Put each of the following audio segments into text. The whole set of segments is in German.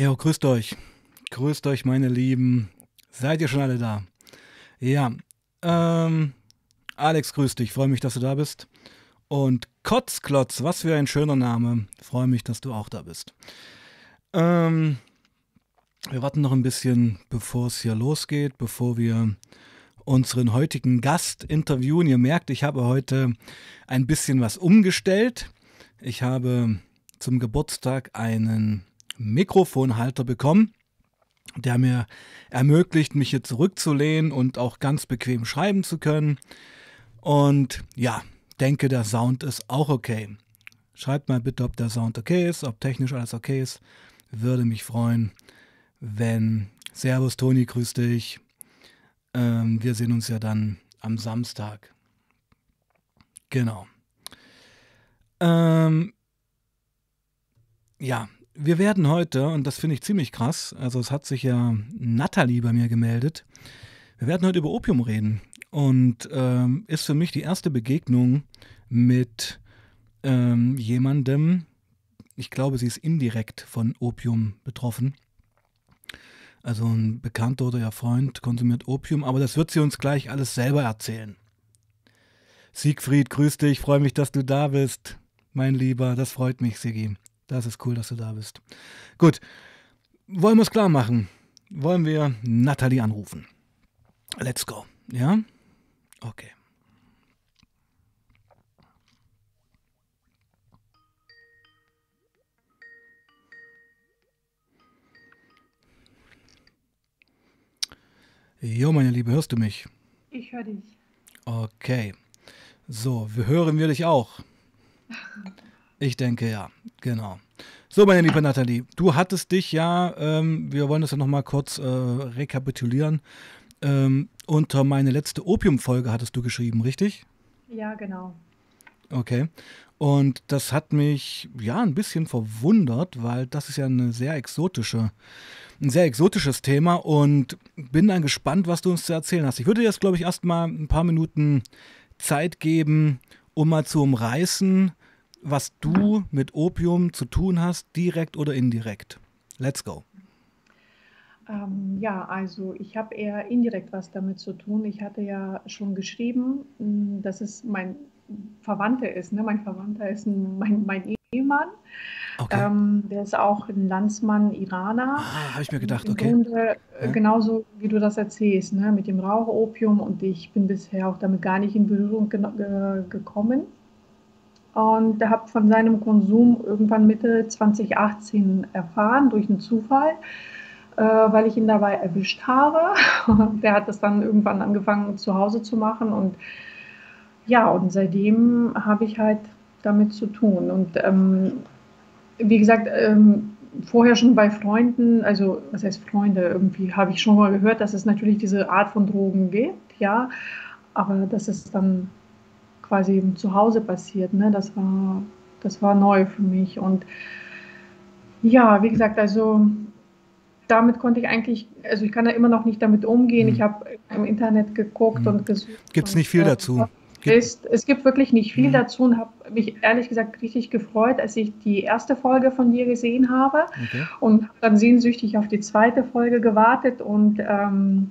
Ja, grüßt euch. Grüßt euch, meine Lieben. Seid ihr schon alle da? Ja. Ähm, Alex, grüß dich. Freue mich, dass du da bist. Und Kotzklotz, was für ein schöner Name. Freue mich, dass du auch da bist. Ähm, wir warten noch ein bisschen, bevor es hier losgeht, bevor wir unseren heutigen Gast interviewen. Ihr merkt, ich habe heute ein bisschen was umgestellt. Ich habe zum Geburtstag einen Mikrofonhalter bekommen, der mir ermöglicht, mich hier zurückzulehnen und auch ganz bequem schreiben zu können. Und ja, denke, der Sound ist auch okay. Schreibt mal bitte, ob der Sound okay ist, ob technisch alles okay ist. Würde mich freuen, wenn. Servus Toni, grüß dich. Ähm, wir sehen uns ja dann am Samstag. Genau. Ähm, ja, wir werden heute, und das finde ich ziemlich krass, also es hat sich ja Natalie bei mir gemeldet, wir werden heute über Opium reden. Und ähm, ist für mich die erste Begegnung mit ähm, jemandem, ich glaube, sie ist indirekt von Opium betroffen. Also ein Bekannter oder ihr Freund konsumiert Opium, aber das wird sie uns gleich alles selber erzählen. Siegfried, grüß dich, freue mich, dass du da bist. Mein Lieber, das freut mich, Sigi. Das ist cool, dass du da bist. Gut, wollen wir es klar machen? Wollen wir Natalie anrufen? Let's go. Ja? Okay. Jo, meine Liebe, hörst du mich? Ich höre dich. Okay. So, wir hören wir dich auch. Ich denke ja, genau. So, meine liebe Nathalie, du hattest dich ja, ähm, wir wollen das ja nochmal kurz äh, rekapitulieren, ähm, unter meine letzte Opium-Folge hattest du geschrieben, richtig? Ja, genau. Okay. Und das hat mich ja ein bisschen verwundert, weil das ist ja eine sehr exotische, ein sehr exotisches Thema und bin dann gespannt, was du uns zu erzählen hast. Ich würde jetzt, glaube ich, erstmal ein paar Minuten Zeit geben, um mal zu umreißen, was du mit Opium zu tun hast, direkt oder indirekt. Let's go. Ähm, ja, also ich habe eher indirekt was damit zu tun. Ich hatte ja schon geschrieben, mm, dass es mein Verwandter ist. Ne? Mein Verwandter ist ein, mein, mein Ehemann. Okay. Ähm, der ist auch ein Landsmann Iraner. Ah, habe ich mir gedacht, Im okay. Grunde, äh, ja. Genauso wie du das erzählst, ne? mit dem Rauchopium. Und ich bin bisher auch damit gar nicht in Berührung ge gekommen und habe von seinem Konsum irgendwann Mitte 2018 erfahren durch einen Zufall, äh, weil ich ihn dabei erwischt habe. Der hat das dann irgendwann angefangen zu Hause zu machen und ja, und seitdem habe ich halt damit zu tun. Und ähm, wie gesagt, ähm, vorher schon bei Freunden, also was heißt Freunde, irgendwie habe ich schon mal gehört, dass es natürlich diese Art von Drogen gibt, ja, aber dass es dann quasi zu Hause passiert. Ne? Das, war, das war neu für mich. Und ja, wie gesagt, also damit konnte ich eigentlich, also ich kann da immer noch nicht damit umgehen. Mhm. Ich habe im Internet geguckt mhm. und gesucht. Gibt es nicht viel dazu? Ist, es gibt wirklich nicht viel mhm. dazu und habe mich ehrlich gesagt richtig gefreut, als ich die erste Folge von dir gesehen habe okay. und dann sehnsüchtig auf die zweite Folge gewartet und ähm,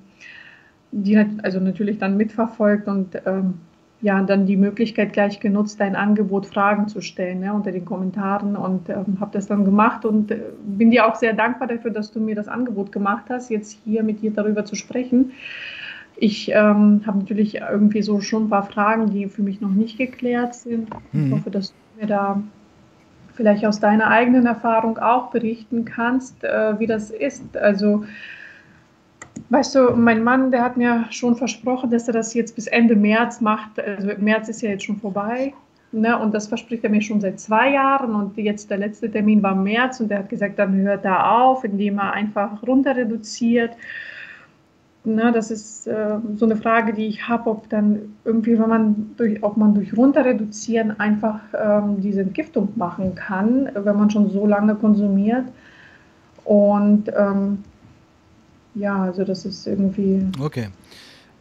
die also natürlich dann mitverfolgt und ähm, ja, dann die Möglichkeit gleich genutzt, dein Angebot Fragen zu stellen ne, unter den Kommentaren und ähm, habe das dann gemacht und äh, bin dir auch sehr dankbar dafür, dass du mir das Angebot gemacht hast, jetzt hier mit dir darüber zu sprechen. Ich ähm, habe natürlich irgendwie so schon ein paar Fragen, die für mich noch nicht geklärt sind. Mhm. Ich hoffe, dass du mir da vielleicht aus deiner eigenen Erfahrung auch berichten kannst, äh, wie das ist. Also Weißt du, mein Mann, der hat mir schon versprochen, dass er das jetzt bis Ende März macht. Also März ist ja jetzt schon vorbei. Ne? Und das verspricht er mir schon seit zwei Jahren. Und jetzt der letzte Termin war März und er hat gesagt, dann hört er auf, indem er einfach runter reduziert. Ne, das ist äh, so eine Frage, die ich habe, ob dann irgendwie, wenn man durch, ob man durch Runterreduzieren einfach ähm, diese Entgiftung machen kann, wenn man schon so lange konsumiert. Und ähm, ja, also das ist irgendwie. Okay.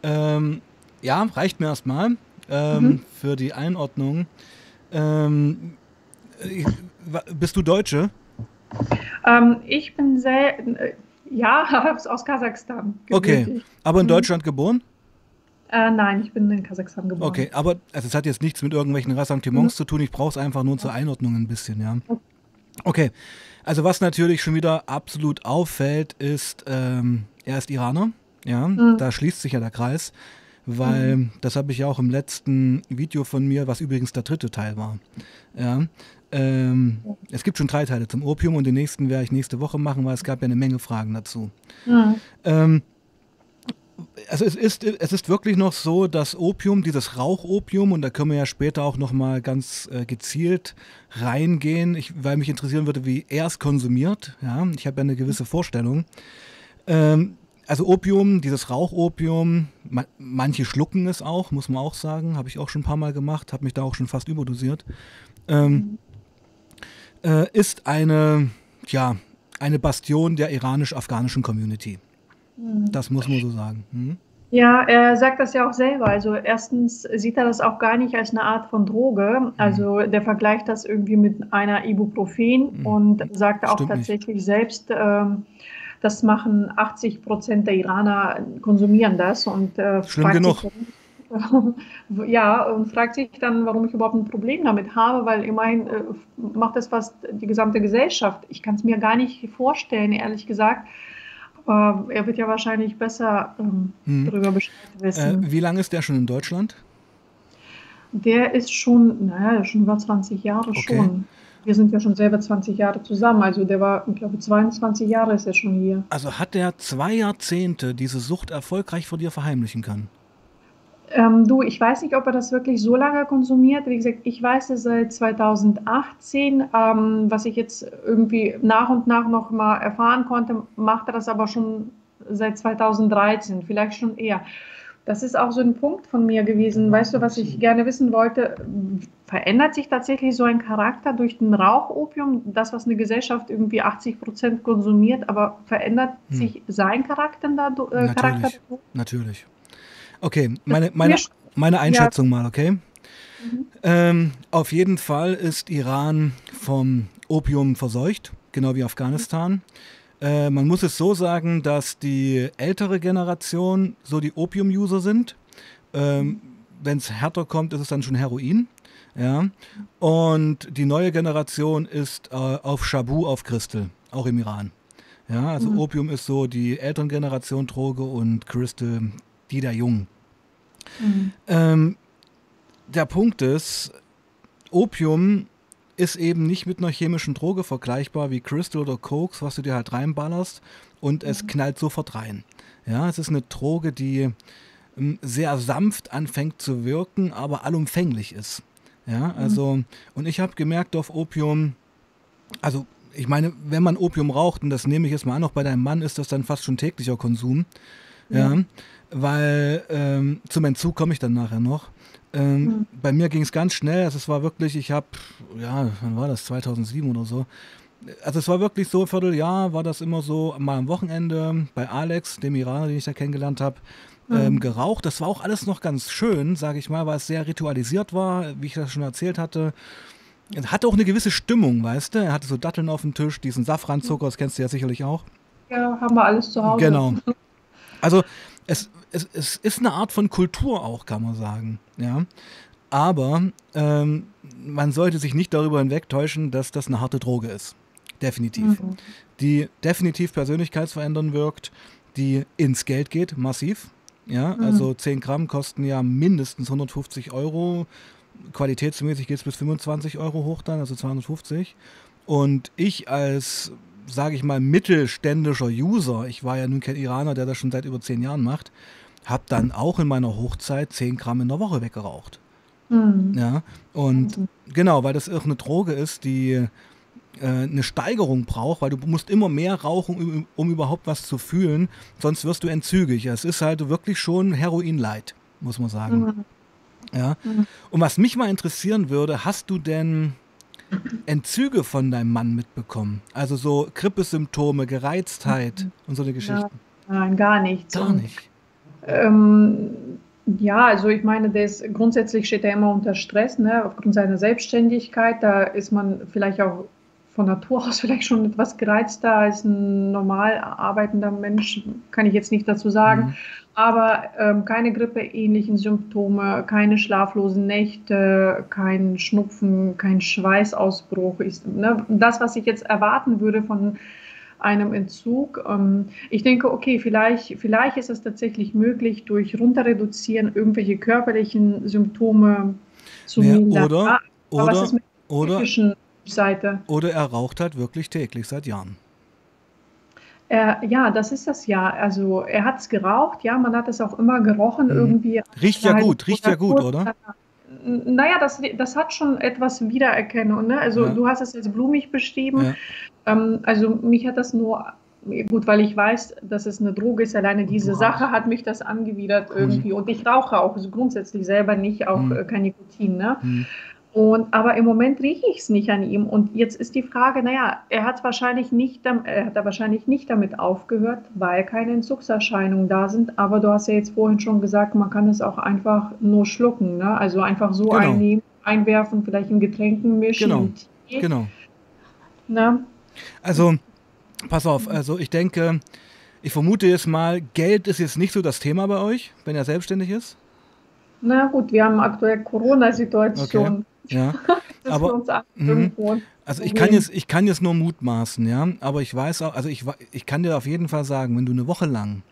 Ähm, ja, reicht mir erstmal ähm, mhm. für die Einordnung. Ähm, bist du Deutsche? Ähm, ich bin sehr, äh, ja, aus Kasachstan. Okay, aber in mhm. Deutschland geboren? Äh, nein, ich bin in Kasachstan geboren. Okay, aber also es hat jetzt nichts mit irgendwelchen Ressentiments mhm. zu tun. Ich brauche es einfach nur zur Einordnung ein bisschen, ja. Okay, also was natürlich schon wieder absolut auffällt, ist, ähm, er ist Iraner. Ja, mhm. da schließt sich ja der Kreis, weil mhm. das habe ich ja auch im letzten Video von mir, was übrigens der dritte Teil war. Ja, ähm, es gibt schon drei Teile zum Opium und den nächsten werde ich nächste Woche machen, weil es gab ja eine Menge Fragen dazu. Mhm. Ähm, also es ist, es ist wirklich noch so, dass Opium, dieses Rauchopium, und da können wir ja später auch nochmal ganz äh, gezielt reingehen, ich, weil mich interessieren würde, wie er es konsumiert. Ja, ich habe ja eine gewisse Vorstellung. Ähm, also Opium, dieses Rauchopium, ma manche schlucken es auch, muss man auch sagen, habe ich auch schon ein paar Mal gemacht, habe mich da auch schon fast überdosiert. Ähm, äh, ist eine, ja, eine Bastion der iranisch-afghanischen Community. Mhm. Das muss man so sagen. Hm? Ja, er sagt das ja auch selber. Also erstens sieht er das auch gar nicht als eine Art von Droge. Mhm. Also der vergleicht das irgendwie mit einer Ibuprofen mhm. und sagt auch Stimmt tatsächlich nicht. selbst, ähm, das machen 80 Prozent der Iraner konsumieren das und äh, Schlimm genug. Sich, ja, und fragt sich dann, warum ich überhaupt ein Problem damit habe, weil immerhin äh, macht das fast die gesamte Gesellschaft. Ich kann es mir gar nicht vorstellen, ehrlich gesagt. Aber er wird ja wahrscheinlich besser ähm, hm. darüber Bescheid wissen. Äh, wie lange ist der schon in Deutschland? Der ist schon, naja, schon über 20 Jahre okay. schon. Wir sind ja schon selber 20 Jahre zusammen. Also der war, ich glaube, 22 Jahre ist er schon hier. Also hat der zwei Jahrzehnte diese Sucht erfolgreich vor dir verheimlichen können? Ähm, du, ich weiß nicht, ob er das wirklich so lange konsumiert. Wie gesagt, ich weiß es seit 2018. Ähm, was ich jetzt irgendwie nach und nach noch mal erfahren konnte, macht er das aber schon seit 2013, vielleicht schon eher. Das ist auch so ein Punkt von mir gewesen. Weißt du, was ich gerne wissen wollte? Verändert sich tatsächlich so ein Charakter durch den Rauchopium, das, was eine Gesellschaft irgendwie 80 Prozent konsumiert, aber verändert hm. sich sein Charakter dadurch? Äh, natürlich, Charakter natürlich. Okay, meine, meine, meine Einschätzung mal, okay? Mhm. Ähm, auf jeden Fall ist Iran vom Opium verseucht, genau wie Afghanistan. Äh, man muss es so sagen, dass die ältere Generation so die Opium-User sind. Ähm, Wenn es härter kommt, ist es dann schon Heroin. Ja. Und die neue Generation ist äh, auf Shabu, auf Crystal, auch im Iran. Ja, also mhm. Opium ist so die älteren Generation Droge und Crystal die der Jungen. Mhm. Ähm, der Punkt ist, Opium ist eben nicht mit einer chemischen Droge vergleichbar wie Crystal oder Cokes, was du dir halt reinballerst und mhm. es knallt sofort rein. Ja, es ist eine Droge, die ähm, sehr sanft anfängt zu wirken, aber allumfänglich ist. Ja, mhm. also, mhm. und ich habe gemerkt auf Opium, also ich meine, wenn man Opium raucht, und das nehme ich jetzt mal an, auch bei deinem Mann ist das dann fast schon täglicher Konsum, ja, ja weil ähm, zum Entzug komme ich dann nachher noch. Ähm, mhm. Bei mir ging es ganz schnell. Also es war wirklich, ich habe, ja, wann war das? 2007 oder so. Also es war wirklich so, ein Vierteljahr war das immer so, mal am Wochenende bei Alex, dem Iraner, den ich da kennengelernt habe, mhm. ähm, geraucht. Das war auch alles noch ganz schön, sage ich mal, weil es sehr ritualisiert war, wie ich das schon erzählt hatte. Es hatte auch eine gewisse Stimmung, weißt du? Er hatte so Datteln auf dem Tisch, diesen Safranzucker, das kennst du ja sicherlich auch. Ja, haben wir alles zu Hause. Genau. Also es, es, es ist eine Art von Kultur auch, kann man sagen. Ja. Aber ähm, man sollte sich nicht darüber hinwegtäuschen, dass das eine harte Droge ist. Definitiv. Mhm. Die definitiv persönlichkeitsverändernd wirkt, die ins Geld geht, massiv. Ja, mhm. also 10 Gramm kosten ja mindestens 150 Euro. Qualitätsmäßig geht es bis 25 Euro hoch dann, also 250. Und ich als sage ich mal, mittelständischer User, ich war ja nun kein Iraner, der das schon seit über zehn Jahren macht, habe dann auch in meiner Hochzeit 10 Gramm in der Woche weggeraucht. Mhm. Ja, und mhm. genau, weil das auch eine Droge ist, die äh, eine Steigerung braucht, weil du musst immer mehr rauchen, um, um, überhaupt was zu fühlen, sonst wirst du entzügig. Es ist halt wirklich schon Heroin-Light, muss man sagen. Mhm. Ja. Mhm. Und was mich mal interessieren würde, hast du denn Entzüge von deinem Mann mitbekommen? Also so Grippesymptome, Gereiztheit mhm. und so eine Geschichten? Ja, nein, gar nichts. Gar nicht. Ähm, ja, also ich meine, das, grundsätzlich steht er immer unter Stress, ne, aufgrund seiner Selbstständigkeit. Da ist man vielleicht auch von Natur aus vielleicht schon etwas gereizter als ein normal arbeitender Mensch, kann ich jetzt nicht dazu sagen. Mhm. Aber ähm, keine grippeähnlichen Symptome, keine schlaflosen Nächte, kein Schnupfen, kein Schweißausbruch. Ich, ne, das, was ich jetzt erwarten würde von einem Entzug. Ähm, ich denke, okay, vielleicht, vielleicht ist es tatsächlich möglich, durch Runterreduzieren irgendwelche körperlichen Symptome zu ja, mindern. Oder, Aber oder, was ist mit oder, Seite. Oder er raucht halt wirklich täglich seit Jahren. Äh, ja, das ist das ja. Also er hat es geraucht, ja, man hat es auch immer gerochen mhm. irgendwie. Riecht ja gut, riecht ja gut, oder? Naja, das, das hat schon etwas Wiedererkennung. Ne? Also ja. du hast es als blumig beschrieben. Ja. Ähm, also mich hat das nur, gut, weil ich weiß, dass es eine Droge ist, alleine diese Sache hat mich das angewidert irgendwie. Und ich rauche auch grundsätzlich selber nicht, auch mhm. kein Nikotin. Ne? Mhm. Und, aber im Moment rieche ich es nicht an ihm. Und jetzt ist die Frage, naja, er hat wahrscheinlich nicht, er hat wahrscheinlich nicht damit aufgehört, weil keine Entzugserscheinungen da sind. Aber du hast ja jetzt vorhin schon gesagt, man kann es auch einfach nur schlucken, ne? Also einfach so genau. einnehmen, einwerfen, vielleicht in Getränken mischen. Genau. Genau. Na? Also, pass auf, also ich denke, ich vermute jetzt mal, Geld ist jetzt nicht so das Thema bei euch, wenn er selbstständig ist. Na gut, wir haben aktuell Corona-Situation. Okay. Ja, aber mh, also ich kann jetzt ich kann jetzt nur mutmaßen, ja, aber ich weiß auch, also ich ich kann dir auf jeden Fall sagen, wenn du eine Woche lang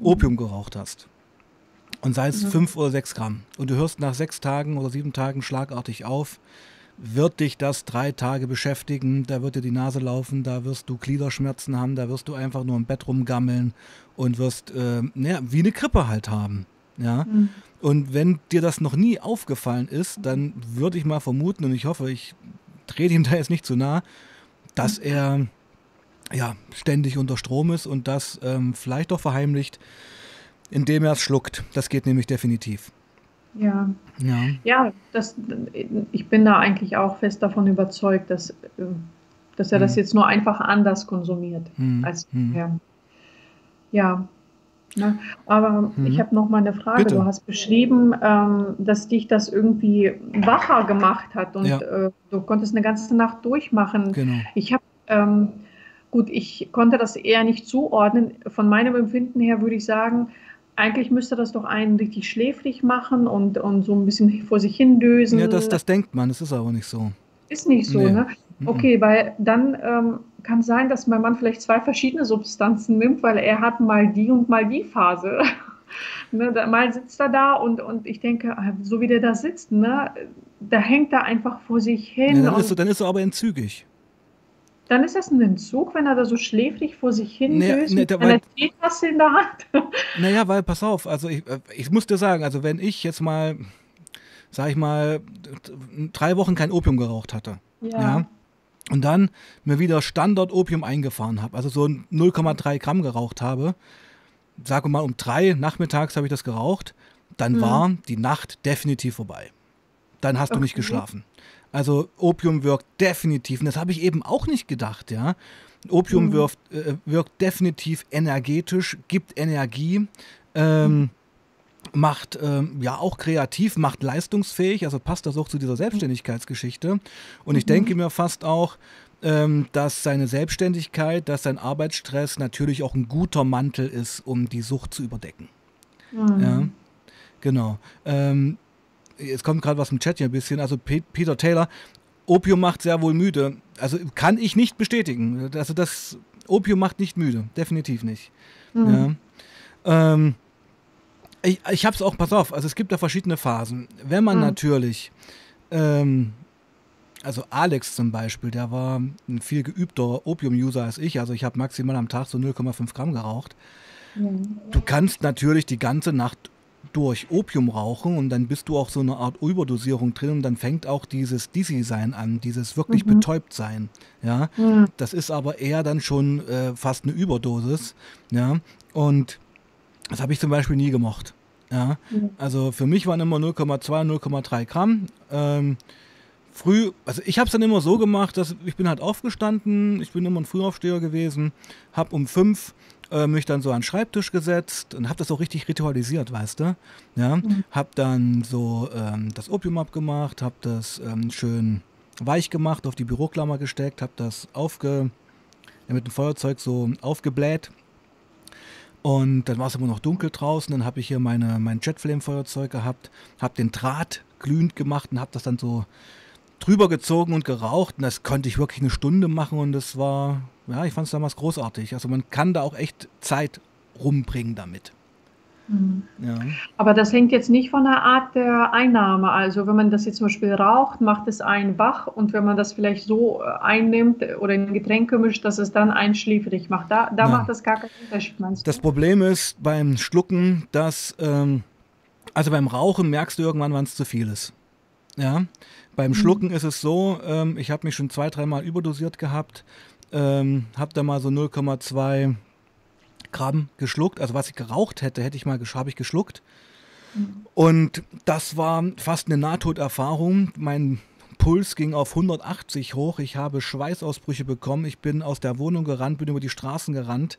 Opium geraucht hast und sei es ja. fünf oder sechs Gramm und du hörst nach sechs Tagen oder sieben Tagen schlagartig auf, wird dich das drei Tage beschäftigen, da wird dir die Nase laufen, da wirst du Gliederschmerzen haben, da wirst du einfach nur im Bett rumgammeln und wirst äh, naja, wie eine Krippe halt haben. Ja. Mhm. Und wenn dir das noch nie aufgefallen ist, dann würde ich mal vermuten, und ich hoffe, ich trete ihm da jetzt nicht zu nah, dass er ja ständig unter Strom ist und das ähm, vielleicht doch verheimlicht, indem er es schluckt. Das geht nämlich definitiv. Ja. Ja, ja das, ich bin da eigentlich auch fest davon überzeugt, dass, dass er hm. das jetzt nur einfach anders konsumiert hm. als hm. vorher. Ja, Ne? Aber mhm. ich habe noch mal eine Frage. Bitte. Du hast beschrieben, ähm, dass dich das irgendwie wacher gemacht hat und ja. äh, du konntest eine ganze Nacht durchmachen. Genau. Ich habe, ähm, gut, ich konnte das eher nicht zuordnen. Von meinem Empfinden her würde ich sagen, eigentlich müsste das doch einen richtig schläfrig machen und, und so ein bisschen vor sich hin dösen. Ja, das, das denkt man, das ist aber nicht so. Ist nicht so, nee. ne? Mhm. Okay, weil dann ähm, kann sein, dass mein Mann vielleicht zwei verschiedene Substanzen nimmt, weil er hat mal die und mal die Phase. ne, da, mal sitzt er da und, und ich denke, ah, so wie der da sitzt, ne, da hängt er einfach vor sich hin. Ja, dann, ist er, dann ist er aber entzügig. Dann ist das ein Entzug, wenn er da so schläfrig vor sich hin naja, ne, mit einer Teetasse in der Hand. naja, weil, pass auf, also ich, äh, ich muss dir sagen, also wenn ich jetzt mal, sag ich mal, drei Wochen kein Opium geraucht hatte, ja, ja und dann mir wieder Standard-Opium eingefahren habe, also so 0,3 Gramm geraucht habe, sage mal um drei nachmittags habe ich das geraucht, dann mhm. war die Nacht definitiv vorbei. Dann hast okay. du nicht geschlafen. Also Opium wirkt definitiv, und das habe ich eben auch nicht gedacht, ja. Opium mhm. wirkt, äh, wirkt definitiv energetisch, gibt Energie. Ähm, mhm macht ähm, ja auch kreativ, macht leistungsfähig, also passt das auch zu dieser Selbstständigkeitsgeschichte. Und ich mhm. denke mir fast auch, ähm, dass seine Selbstständigkeit, dass sein Arbeitsstress natürlich auch ein guter Mantel ist, um die Sucht zu überdecken. Mhm. Ja, genau. Ähm, jetzt kommt gerade was im Chat hier ein bisschen. Also P Peter Taylor, Opium macht sehr wohl müde. Also kann ich nicht bestätigen. Also das Opium macht nicht müde, definitiv nicht. Mhm. Ja. Ähm, ich, ich habe es auch, pass auf, also es gibt da verschiedene Phasen. Wenn man mhm. natürlich, ähm, also Alex zum Beispiel, der war ein viel geübter Opium-User als ich, also ich habe maximal am Tag so 0,5 Gramm geraucht. Mhm. Du kannst natürlich die ganze Nacht durch Opium rauchen und dann bist du auch so eine Art Überdosierung drin und dann fängt auch dieses Dizzy-Sein an, dieses wirklich mhm. betäubt sein. Ja? Mhm. Das ist aber eher dann schon äh, fast eine Überdosis. Ja? Und das habe ich zum Beispiel nie gemocht. Ja, mhm. also für mich waren immer 0,2, 0,3 Gramm. Ähm, früh, also ich habe es dann immer so gemacht, dass ich bin halt aufgestanden, ich bin immer ein Frühaufsteher gewesen, habe um fünf äh, mich dann so an den Schreibtisch gesetzt und habe das auch richtig ritualisiert, weißt du? Ja, mhm. habe dann so ähm, das Opium abgemacht, habe das ähm, schön weich gemacht, auf die Büroklammer gesteckt, habe das aufge, ja, mit dem Feuerzeug so aufgebläht. Und dann war es immer noch dunkel draußen. Dann habe ich hier meine, mein Jetflame-Feuerzeug gehabt, habe den Draht glühend gemacht und habe das dann so drüber gezogen und geraucht. Und das konnte ich wirklich eine Stunde machen und das war, ja, ich fand es damals großartig. Also man kann da auch echt Zeit rumbringen damit. Mhm. Ja. Aber das hängt jetzt nicht von der Art der Einnahme. Also wenn man das jetzt zum Beispiel raucht, macht es einen wach und wenn man das vielleicht so äh, einnimmt oder in Getränke mischt, dass es dann einschläfrig macht. Da, da macht das gar keinen Unterschied, meinst du? Das Problem ist beim Schlucken, dass, ähm, also beim Rauchen merkst du irgendwann, wann es zu viel ist. Ja, beim mhm. Schlucken ist es so, ähm, ich habe mich schon zwei, dreimal überdosiert gehabt, ähm, habe da mal so 0,2 Gramm geschluckt. Also was ich geraucht hätte, hätte ich mal habe ich geschluckt. Mhm. Und das war fast eine Nahtoderfahrung. Mein Puls ging auf 180 hoch. Ich habe Schweißausbrüche bekommen. Ich bin aus der Wohnung gerannt, bin über die Straßen gerannt,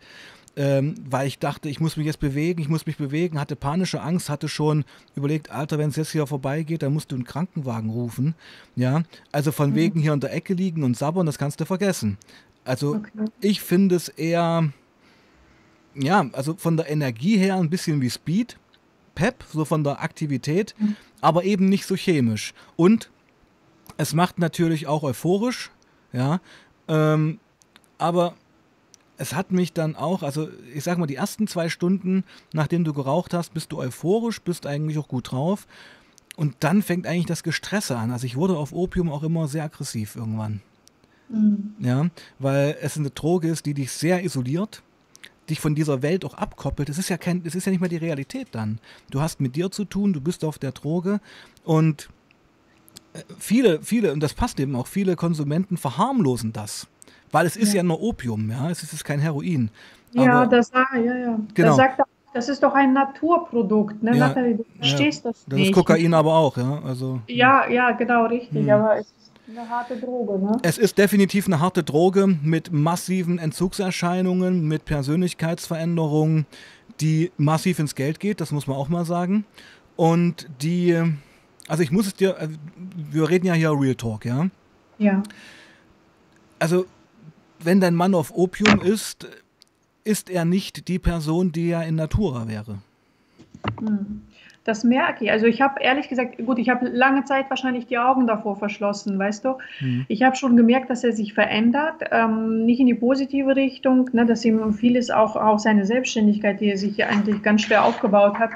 ähm, weil ich dachte, ich muss mich jetzt bewegen, ich muss mich bewegen, hatte panische Angst, hatte schon überlegt, Alter, wenn es jetzt hier vorbeigeht, dann musst du einen Krankenwagen rufen. Ja, also von mhm. wegen hier in der Ecke liegen und sabbern, das kannst du vergessen. Also okay. ich finde es eher ja, also von der Energie her ein bisschen wie Speed, Pep, so von der Aktivität, mhm. aber eben nicht so chemisch. Und es macht natürlich auch euphorisch, ja, ähm, aber es hat mich dann auch, also ich sag mal, die ersten zwei Stunden, nachdem du geraucht hast, bist du euphorisch, bist eigentlich auch gut drauf. Und dann fängt eigentlich das Gestresse an. Also ich wurde auf Opium auch immer sehr aggressiv irgendwann. Mhm. Ja, weil es eine Droge ist, die dich sehr isoliert dich von dieser Welt auch abkoppelt, das ist ja kein, das ist ja nicht mehr die Realität dann. Du hast mit dir zu tun, du bist auf der Droge und äh, viele, viele, und das passt eben auch, viele Konsumenten verharmlosen das. Weil es ist ja, ja nur Opium, ja, es ist kein Heroin. Ja, Aber, das, ja, ja. Genau. Das sagt das ist doch ein Naturprodukt, ne? Ja, Nathalie, du verstehst ja. das nicht. Das ist Kokain aber auch, ja. Also, ja, ja, genau, richtig. Hm. Aber es eine harte Droge, ne? Es ist definitiv eine harte Droge mit massiven Entzugserscheinungen, mit Persönlichkeitsveränderungen, die massiv ins Geld geht, das muss man auch mal sagen. Und die, also ich muss es dir, äh, wir reden ja hier Real Talk, ja? Ja. Also, wenn dein Mann auf Opium ist, ist er nicht die Person, die er in Natura wäre. Hm. Das merke ich. Also ich habe ehrlich gesagt, gut, ich habe lange Zeit wahrscheinlich die Augen davor verschlossen, weißt du. Mhm. Ich habe schon gemerkt, dass er sich verändert, ähm, nicht in die positive Richtung, ne, dass ihm vieles auch, auch seine Selbstständigkeit, die er sich eigentlich ganz schwer aufgebaut hat,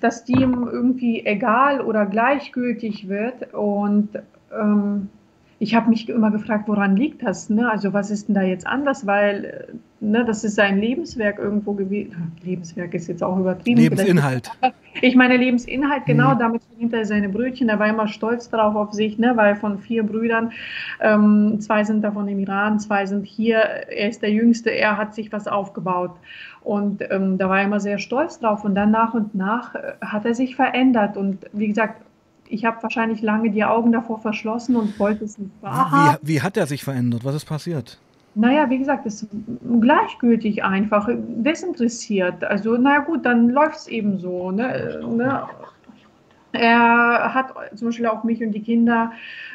dass die ihm irgendwie egal oder gleichgültig wird und ähm, ich habe mich immer gefragt, woran liegt das? Ne? Also was ist denn da jetzt anders? Weil äh, ne, das ist sein Lebenswerk irgendwo gewesen. Lebenswerk ist jetzt auch übertrieben. Lebensinhalt. Ich meine Lebensinhalt, genau, mhm. damit verdient er seine Brötchen. Er war immer stolz darauf auf sich, ne, weil von vier Brüdern, ähm, zwei sind davon im Iran, zwei sind hier. Er ist der Jüngste, er hat sich was aufgebaut. Und ähm, da war er immer sehr stolz drauf. Und dann nach und nach äh, hat er sich verändert. Und wie gesagt, ich habe wahrscheinlich lange die Augen davor verschlossen und wollte es nicht wahrhaben. Wie, wie hat er sich verändert? Was ist passiert? Naja, wie gesagt, ist gleichgültig einfach, desinteressiert. Also, naja gut, dann läuft es eben so. Ne? ne? Er hat zum Beispiel auch mich und die Kinder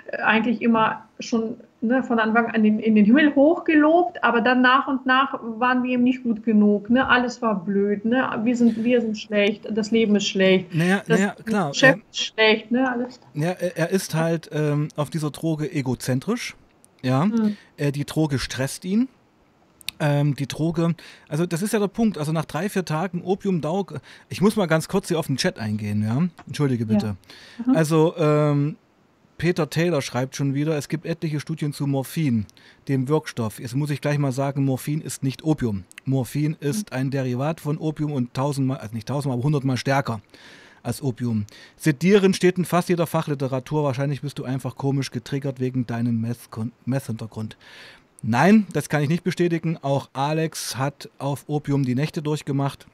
äh, eigentlich immer schon ne, von Anfang an in, in, den Himmel hochgelobt, aber dann nach und nach waren wir ihm nicht gut genug. Ne? Alles war blöd, ne? wir, sind, wir sind schlecht, das Leben ist schlecht, naja, das naja, klar, Geschäft ist schlecht. Ne? Alles. Ja, er ist halt ähm, auf dieser Droge egozentrisch. Ja, hm. äh, die Droge stresst ihn. Ähm, die Droge, also das ist ja der Punkt. Also nach drei, vier Tagen Opium Daug, ich muss mal ganz kurz hier auf den Chat eingehen, ja. Entschuldige bitte. Ja. Mhm. Also ähm, Peter Taylor schreibt schon wieder, es gibt etliche Studien zu Morphin, dem Wirkstoff. Jetzt muss ich gleich mal sagen, Morphin ist nicht Opium. Morphin ist ein Derivat von Opium und tausendmal, also nicht tausendmal, aber hundertmal stärker als Opium. Sedieren steht in fast jeder Fachliteratur. Wahrscheinlich bist du einfach komisch getriggert wegen deinem Meth-Hintergrund. Nein, das kann ich nicht bestätigen. Auch Alex hat auf Opium die Nächte durchgemacht.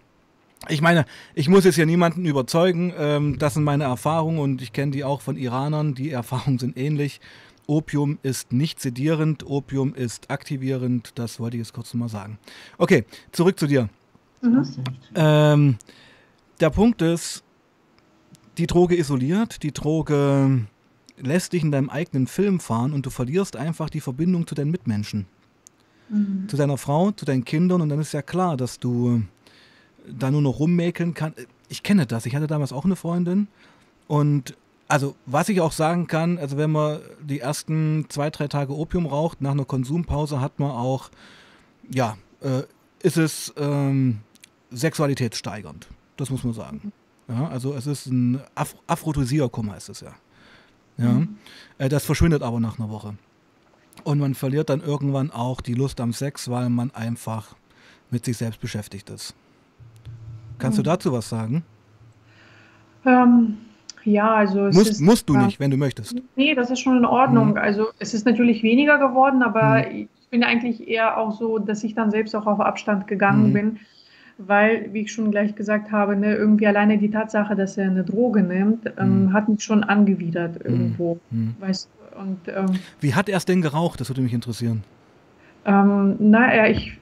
Ich meine, ich muss jetzt hier niemanden überzeugen. Ähm, das sind meine Erfahrungen und ich kenne die auch von Iranern. Die Erfahrungen sind ähnlich. Opium ist nicht sedierend, Opium ist aktivierend. Das wollte ich jetzt kurz mal sagen. Okay, zurück zu dir. Mhm. Ähm, der Punkt ist, die Droge isoliert, die Droge lässt dich in deinem eigenen Film fahren und du verlierst einfach die Verbindung zu deinen Mitmenschen. Mhm. Zu deiner Frau, zu deinen Kindern und dann ist ja klar, dass du da nur noch rummäkeln kannst. Ich kenne das. Ich hatte damals auch eine Freundin und also was ich auch sagen kann, also wenn man die ersten zwei, drei Tage Opium raucht, nach einer Konsumpause hat man auch, ja, äh, ist es ähm, sexualitätssteigernd. Das muss man sagen. Ja, also es ist ein Af Aphrodisiakum heißt es ja. ja. Mhm. Äh, das verschwindet aber nach einer Woche. Und man verliert dann irgendwann auch die Lust am Sex, weil man einfach mit sich selbst beschäftigt ist. Kannst du dazu was sagen? Ähm, ja, also es musst, ist, musst du nicht, wenn du möchtest. Nee, das ist schon in Ordnung. Mhm. Also es ist natürlich weniger geworden, aber mhm. ich bin eigentlich eher auch so, dass ich dann selbst auch auf Abstand gegangen mhm. bin, weil, wie ich schon gleich gesagt habe, ne, irgendwie alleine die Tatsache, dass er eine Droge nimmt, ähm, mhm. hat mich schon angewidert mhm. irgendwo. Weißt, und, ähm, wie hat er es denn geraucht? Das würde mich interessieren. Ähm, naja, ich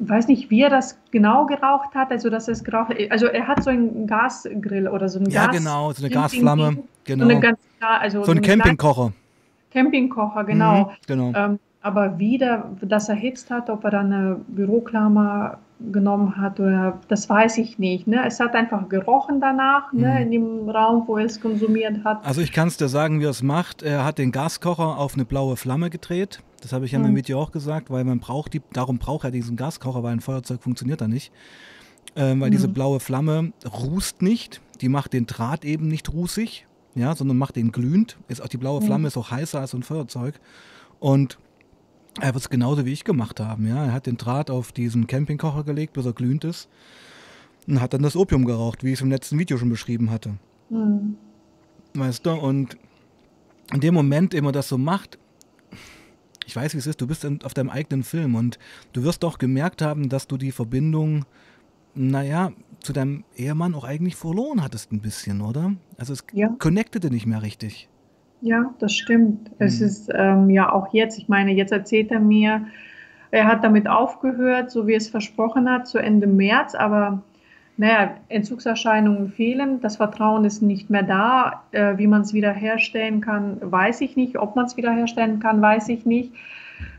weiß nicht, wie er das genau geraucht hat. Also, dass es geraucht Also, er hat so einen Gasgrill oder so einen Ja, Gas genau, so eine Gasflamme. Genau. So, eine ganz, also so ein Campingkocher. Campingkocher, genau. Mhm, genau. Ähm, aber wie der das erhitzt hat, ob er dann eine Büroklammer genommen hat oder das weiß ich nicht. Ne? Es hat einfach gerochen danach ne? mhm. ne? in dem Raum, wo er es konsumiert hat. Also ich kann es dir sagen, wie er es macht. Er hat den Gaskocher auf eine blaue Flamme gedreht. Das habe ich ja mhm. in meinem Video auch gesagt, weil man braucht die, darum braucht er diesen Gaskocher, weil ein Feuerzeug funktioniert da nicht. Ähm, weil mhm. diese blaue Flamme rußt nicht, die macht den Draht eben nicht rußig, ja, sondern macht den glühend. Ist auch die blaue mhm. Flamme ist auch heißer als so ein Feuerzeug. Und er wird es genauso wie ich gemacht haben. Ja? Er hat den Draht auf diesen Campingkocher gelegt, bis er glühend ist. Und hat dann das Opium geraucht, wie ich es im letzten Video schon beschrieben hatte. Mhm. Weißt du, und in dem Moment, in man das so macht, ich weiß, wie es ist, du bist auf deinem eigenen Film und du wirst doch gemerkt haben, dass du die Verbindung, naja, zu deinem Ehemann auch eigentlich verloren hattest ein bisschen, oder? Also es ja. connectete nicht mehr richtig. Ja, das stimmt. Es mhm. ist ähm, ja auch jetzt, ich meine, jetzt erzählt er mir, er hat damit aufgehört, so wie es versprochen hat, zu Ende März, aber naja, Entzugserscheinungen fehlen, das Vertrauen ist nicht mehr da. Äh, wie man es wiederherstellen kann, weiß ich nicht. Ob man es wiederherstellen kann, weiß ich nicht.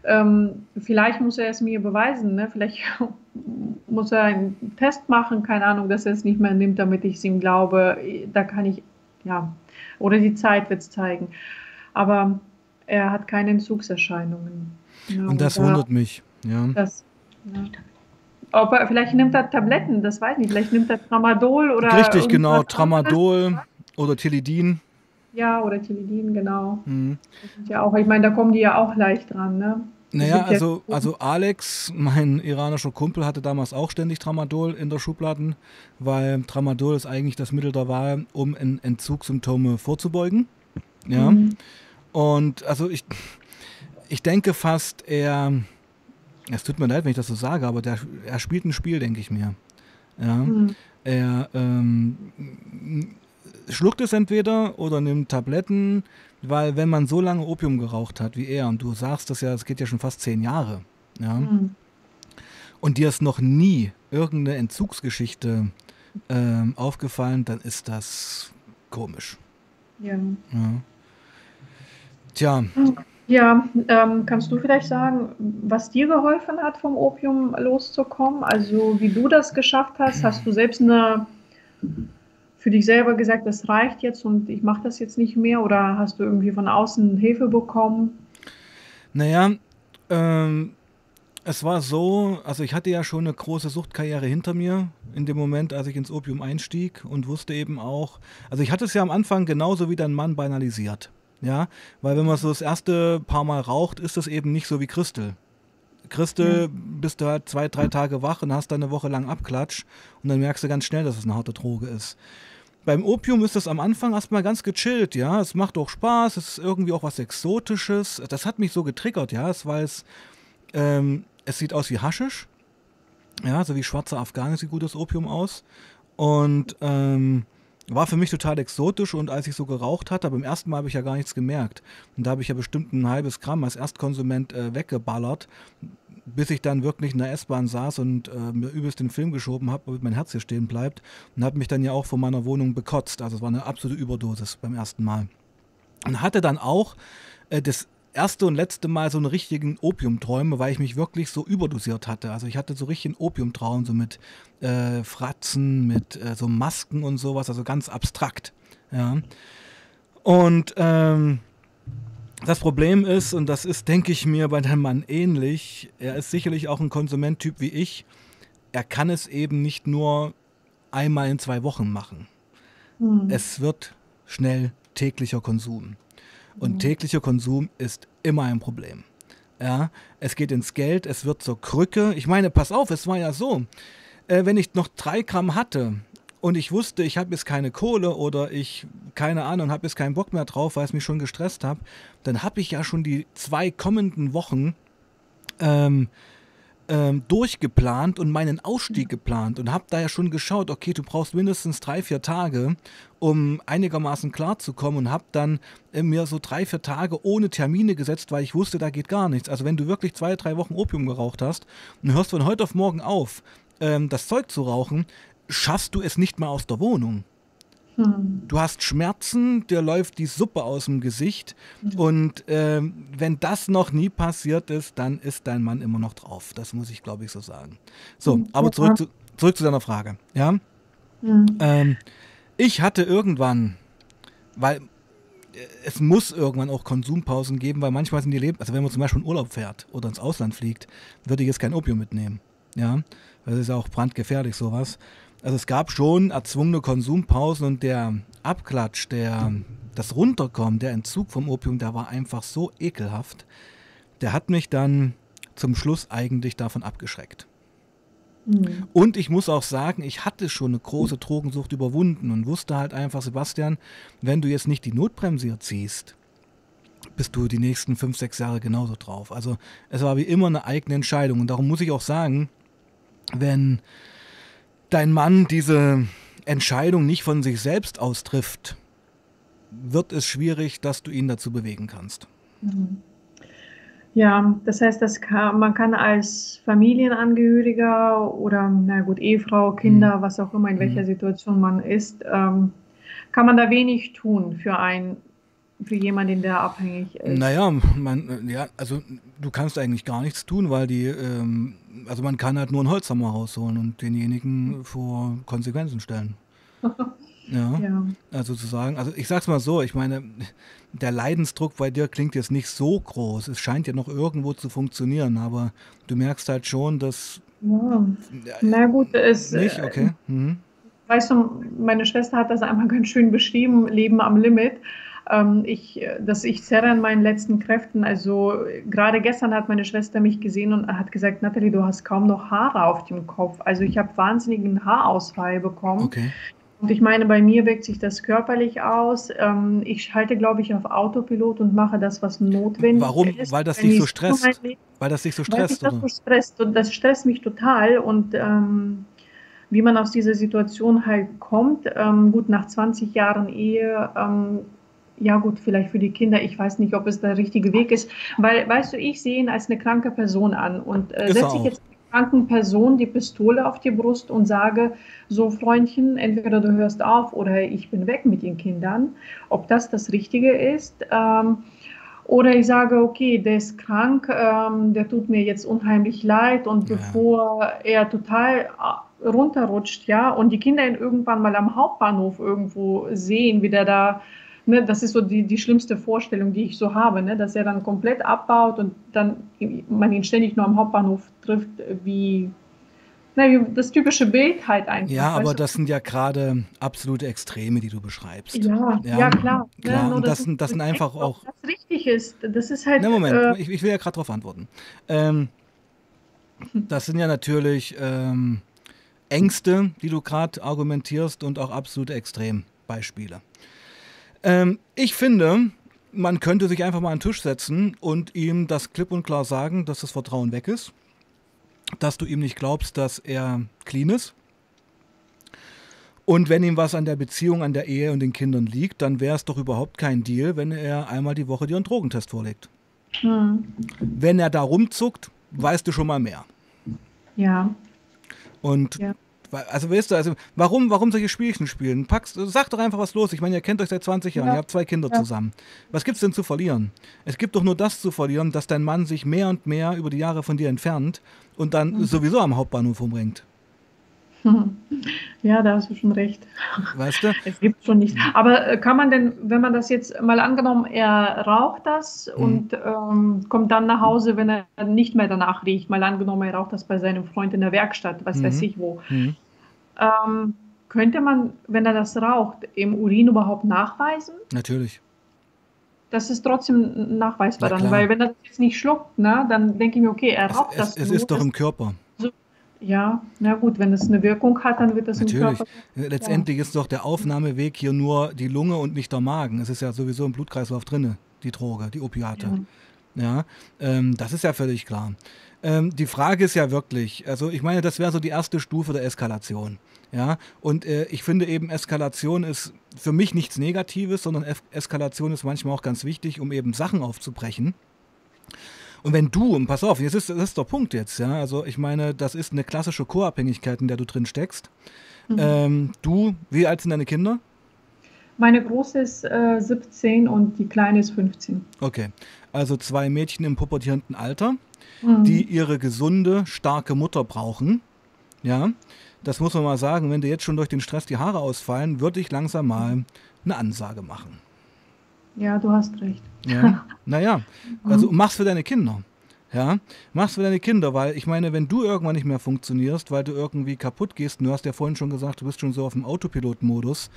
Ähm, vielleicht muss er es mir beweisen. Ne? Vielleicht muss er einen Test machen, keine Ahnung, dass er es nicht mehr nimmt, damit ich es ihm glaube. Da kann ich, ja, oder die Zeit wird es zeigen. Aber er hat keine Entzugserscheinungen. Ja, und das wundert mich. Ja. Das, ja. Ob er, vielleicht nimmt er Tabletten, das weiß ich nicht. Vielleicht nimmt er Tramadol oder. Richtig, genau. Tramadol oder Tilidin. Ja, oder Tilidin, genau. Mhm. ja auch, ich meine, da kommen die ja auch leicht dran, ne? Naja, also, also Alex, mein iranischer Kumpel, hatte damals auch ständig Tramadol in der Schubladen, weil Tramadol ist eigentlich das Mittel der Wahl, um Entzugssymptome vorzubeugen. Ja. Mhm. Und also ich, ich denke fast, er, es tut mir leid, wenn ich das so sage, aber der, er spielt ein Spiel, denke ich mir. Ja. Mhm. Er ähm, schluckt es entweder oder nimmt Tabletten weil wenn man so lange Opium geraucht hat wie er, und du sagst das ja, es geht ja schon fast zehn Jahre, ja, mhm. und dir ist noch nie irgendeine Entzugsgeschichte äh, aufgefallen, dann ist das komisch. Ja. ja. Tja. Ja, ähm, kannst du vielleicht sagen, was dir geholfen hat, vom Opium loszukommen? Also wie du das geschafft hast? Hast du selbst eine für dich selber gesagt, das reicht jetzt und ich mache das jetzt nicht mehr? Oder hast du irgendwie von außen Hilfe bekommen? Naja, ähm, es war so, also ich hatte ja schon eine große Suchtkarriere hinter mir in dem Moment, als ich ins Opium einstieg und wusste eben auch, also ich hatte es ja am Anfang genauso wie dein Mann banalisiert. Ja, weil wenn man so das erste paar Mal raucht, ist das eben nicht so wie Christel. Christel mhm. bist du halt zwei, drei Tage wach und hast dann eine Woche lang Abklatsch und dann merkst du ganz schnell, dass es eine harte Droge ist. Beim Opium ist das am Anfang erstmal ganz gechillt, ja. Es macht auch Spaß, es ist irgendwie auch was Exotisches. Das hat mich so getriggert, ja. Es war es, ähm, es sieht aus wie Haschisch. Ja, so wie schwarzer Afghaner sieht gutes Opium aus. Und ähm, war für mich total exotisch und als ich so geraucht hatte, beim ersten Mal habe ich ja gar nichts gemerkt. Und da habe ich ja bestimmt ein halbes Gramm als Erstkonsument äh, weggeballert bis ich dann wirklich in der S-Bahn saß und äh, mir übelst den Film geschoben habe, damit mein Herz hier stehen bleibt. Und habe mich dann ja auch von meiner Wohnung bekotzt. Also es war eine absolute Überdosis beim ersten Mal. Und hatte dann auch äh, das erste und letzte Mal so einen richtigen Opiumträume, weil ich mich wirklich so überdosiert hatte. Also ich hatte so richtigen Opiumtraum, so mit äh, Fratzen, mit äh, so Masken und sowas, also ganz abstrakt. Ja. Und ähm, das Problem ist, und das ist, denke ich mir, bei dem Mann ähnlich, er ist sicherlich auch ein Konsumenttyp wie ich, er kann es eben nicht nur einmal in zwei Wochen machen. Mhm. Es wird schnell täglicher Konsum. Und mhm. täglicher Konsum ist immer ein Problem. Ja, es geht ins Geld, es wird zur Krücke. Ich meine, pass auf, es war ja so, äh, wenn ich noch drei Gramm hatte und ich wusste, ich habe jetzt keine Kohle oder ich, keine Ahnung, habe jetzt keinen Bock mehr drauf, weil es mich schon gestresst hat, dann habe ich ja schon die zwei kommenden Wochen ähm, ähm, durchgeplant und meinen Ausstieg geplant und habe da ja schon geschaut, okay, du brauchst mindestens drei, vier Tage, um einigermaßen klar zu kommen und habe dann äh, mir so drei, vier Tage ohne Termine gesetzt, weil ich wusste, da geht gar nichts. Also wenn du wirklich zwei, drei Wochen Opium geraucht hast und hörst von heute auf morgen auf, ähm, das Zeug zu rauchen, schaffst du es nicht mal aus der Wohnung. Hm. Du hast Schmerzen, dir läuft die Suppe aus dem Gesicht. Mhm. Und ähm, wenn das noch nie passiert ist, dann ist dein Mann immer noch drauf. Das muss ich, glaube ich, so sagen. So, mhm. aber zurück zu, zurück zu deiner Frage. Ja? Mhm. Ähm, ich hatte irgendwann, weil äh, es muss irgendwann auch Konsumpausen geben, weil manchmal sind die Leben, also wenn man zum Beispiel in Urlaub fährt oder ins Ausland fliegt, würde ich jetzt kein Opium mitnehmen. Ja, das ist auch brandgefährlich sowas. Also es gab schon erzwungene Konsumpausen und der Abklatsch, der, das Runterkommen, der Entzug vom Opium, der war einfach so ekelhaft. Der hat mich dann zum Schluss eigentlich davon abgeschreckt. Mhm. Und ich muss auch sagen, ich hatte schon eine große Drogensucht überwunden und wusste halt einfach, Sebastian, wenn du jetzt nicht die Notbremse hier ziehst, bist du die nächsten fünf, sechs Jahre genauso drauf. Also es war wie immer eine eigene Entscheidung. Und darum muss ich auch sagen, wenn dein Mann diese Entscheidung nicht von sich selbst austrifft, wird es schwierig, dass du ihn dazu bewegen kannst. Mhm. Ja, das heißt, das kann, man kann als Familienangehöriger oder, na gut, Ehefrau, Kinder, mhm. was auch immer, in welcher mhm. Situation man ist, ähm, kann man da wenig tun für einen für jemanden, der abhängig ist? Naja, man, ja, also du kannst eigentlich gar nichts tun, weil die, ähm, also man kann halt nur einen Holzhammer rausholen und denjenigen vor Konsequenzen stellen. ja, ja, also zu sagen, also ich sag's mal so, ich meine, der Leidensdruck bei dir klingt jetzt nicht so groß. Es scheint ja noch irgendwo zu funktionieren, aber du merkst halt schon, dass. Ja. Na gut, es. Nicht, äh, okay. Mhm. Weißt du, meine Schwester hat das einmal ganz schön beschrieben, Leben am Limit. Ähm, ich, dass ich zerre an meinen letzten Kräften. Also gerade gestern hat meine Schwester mich gesehen und hat gesagt, Natalie, du hast kaum noch Haare auf dem Kopf. Also ich habe wahnsinnigen Haarausfall bekommen. Okay. Und ich meine, bei mir wirkt sich das körperlich aus. Ähm, ich schalte, glaube ich, auf Autopilot und mache das, was notwendig Warum? ist. Warum? Weil das dich so stresst? Weil das dich so stresst? Weil das so stresst. Und das stresst mich total. Und ähm, wie man aus dieser Situation halt kommt, ähm, gut, nach 20 Jahren Ehe, ähm, ja gut, vielleicht für die Kinder, ich weiß nicht, ob es der richtige Weg ist, weil, weißt du, ich sehe ihn als eine kranke Person an und äh, setze ich jetzt einer kranken Person die Pistole auf die Brust und sage, so Freundchen, entweder du hörst auf oder ich bin weg mit den Kindern, ob das das Richtige ist. Ähm, oder ich sage, okay, der ist krank, ähm, der tut mir jetzt unheimlich leid und ja. bevor er total äh, runterrutscht, ja, und die Kinder ihn irgendwann mal am Hauptbahnhof irgendwo sehen, wie der da ne, das ist so die, die schlimmste Vorstellung, die ich so habe, ne, dass er dann komplett abbaut und dann man ihn ständig nur am Hauptbahnhof trifft, wie na, das typische Bild halt einfach. Ja, aber das sind ja gerade absolute Extreme, die du beschreibst. Ja, ja, ja klar. klar. Ja, und das, sind, das sind einfach auch. Was richtig ist, das ist halt. Na, Moment, äh, ich, ich, will ja gerade darauf antworten. Ähm, das sind ja natürlich ähm, Ängste, die du gerade argumentierst und auch absolute Extrembeispiele. Ähm, ich finde, man könnte sich einfach mal an den Tisch setzen und ihm das klipp und klar sagen, dass das Vertrauen weg ist. Dass du ihm nicht glaubst, dass er clean ist. Und wenn ihm was an der Beziehung, an der Ehe und den Kindern liegt, dann wäre es doch überhaupt kein Deal, wenn er einmal die Woche dir einen Drogentest vorlegt. Hm. Wenn er da rumzuckt, weißt du schon mal mehr. Ja. Und ja Also weißt du, also warum, warum solche Spielchen spielen? Packst, sag doch einfach was los. Ich meine, ihr kennt euch seit 20 Jahren, ja. ihr habt zwei Kinder ja. zusammen. Was gibt's denn zu verlieren? Es gibt doch nur das zu verlieren, dass dein Mann sich mehr und mehr über die Jahre von dir entfernt und dann mhm. sowieso am Hauptbahnhof umbringt. Ja, da hast du schon recht. Weißt du? Es gibt schon nicht. Aber äh, kann man denn, wenn man das jetzt mal angenommen, er raucht das mhm. und ähm, kommt dann nach Hause, wenn er nicht mehr danach riecht, mal angenommen, er raucht das bei seinem Freund in der Werkstatt, was mhm. weiß ich wo. Mhm. Ähm, könnte man, wenn er das raucht, im Urin überhaupt nachweisen? Natürlich. Das ist trotzdem nachweisbar dann, weil wenn er das jetzt nicht schluckt, ne, dann denke ich mir, okay, er raucht es, das. Es, es ist doch im Körper. Ja, na gut, wenn es eine Wirkung hat, dann wird das Natürlich. im Körper. Letztendlich ja. ist doch der Aufnahmeweg hier nur die Lunge und nicht der Magen. Es ist ja sowieso im Blutkreislauf drin, die Droge, die Opiate. Ja, ja ähm, das ist ja völlig klar. Ähm, die Frage ist ja wirklich, also ich meine, das wäre so die erste Stufe der Eskalation. Ja, und äh, ich finde eben, Eskalation ist für mich nichts Negatives, sondern Eskalation ist manchmal auch ganz wichtig, um eben Sachen aufzubrechen. Und wenn du, und pass auf, jetzt ist, das ist der Punkt jetzt, ja, also ich meine, das ist eine klassische Co-Abhängigkeit, in der du drin steckst. Mhm. Ähm, du, wie alt sind deine Kinder? Meine große ist äh, 17 und die kleine ist 15. Okay, also zwei Mädchen im pubertierenden Alter, mhm. die ihre gesunde, starke Mutter brauchen. Ja, das muss man mal sagen, wenn dir jetzt schon durch den Stress die Haare ausfallen, würde ich langsam mal eine Ansage machen. Ja, du hast recht. Ja, naja, also mach's für deine Kinder. Ja, mach's für deine Kinder, weil ich meine, wenn du irgendwann nicht mehr funktionierst, weil du irgendwie kaputt gehst, und du hast ja vorhin schon gesagt, du bist schon so auf dem Autopilot-Modus.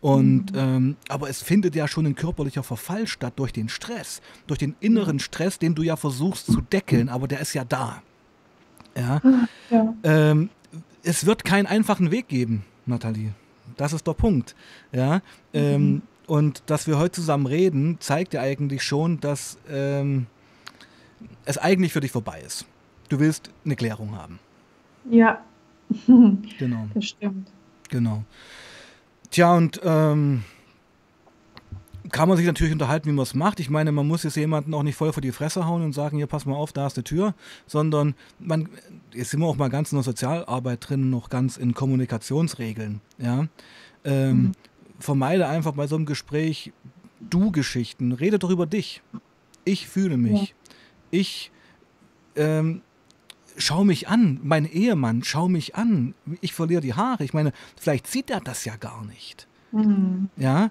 Und mhm. ähm, aber es findet ja schon ein körperlicher Verfall statt durch den Stress, durch den inneren Stress, den du ja versuchst zu deckeln, aber der ist ja da. Ja. ja. Ähm, es wird keinen einfachen Weg geben, Nathalie. Das ist der Punkt. Ja. Ähm, mhm. Und dass wir heute zusammen reden, zeigt ja eigentlich schon, dass ähm, es eigentlich für dich vorbei ist. Du willst eine Klärung haben. Ja. genau. Das stimmt. Genau. Tja, und ähm, kann man sich natürlich unterhalten, wie man es macht. Ich meine, man muss jetzt jemanden auch nicht voll vor die Fresse hauen und sagen, hier, pass mal auf, da ist eine Tür, sondern man, jetzt sind wir auch mal ganz in der Sozialarbeit drin, noch ganz in Kommunikationsregeln. Ja? Ähm, mhm vermeide einfach bei so einem Gespräch Du-Geschichten. Rede doch über dich. Ich fühle mich. Ja. Ich ähm, schau mich an. Mein Ehemann, schau mich an. Ich verliere die Haare. Ich meine, vielleicht sieht er das ja gar nicht. Mhm. Ja?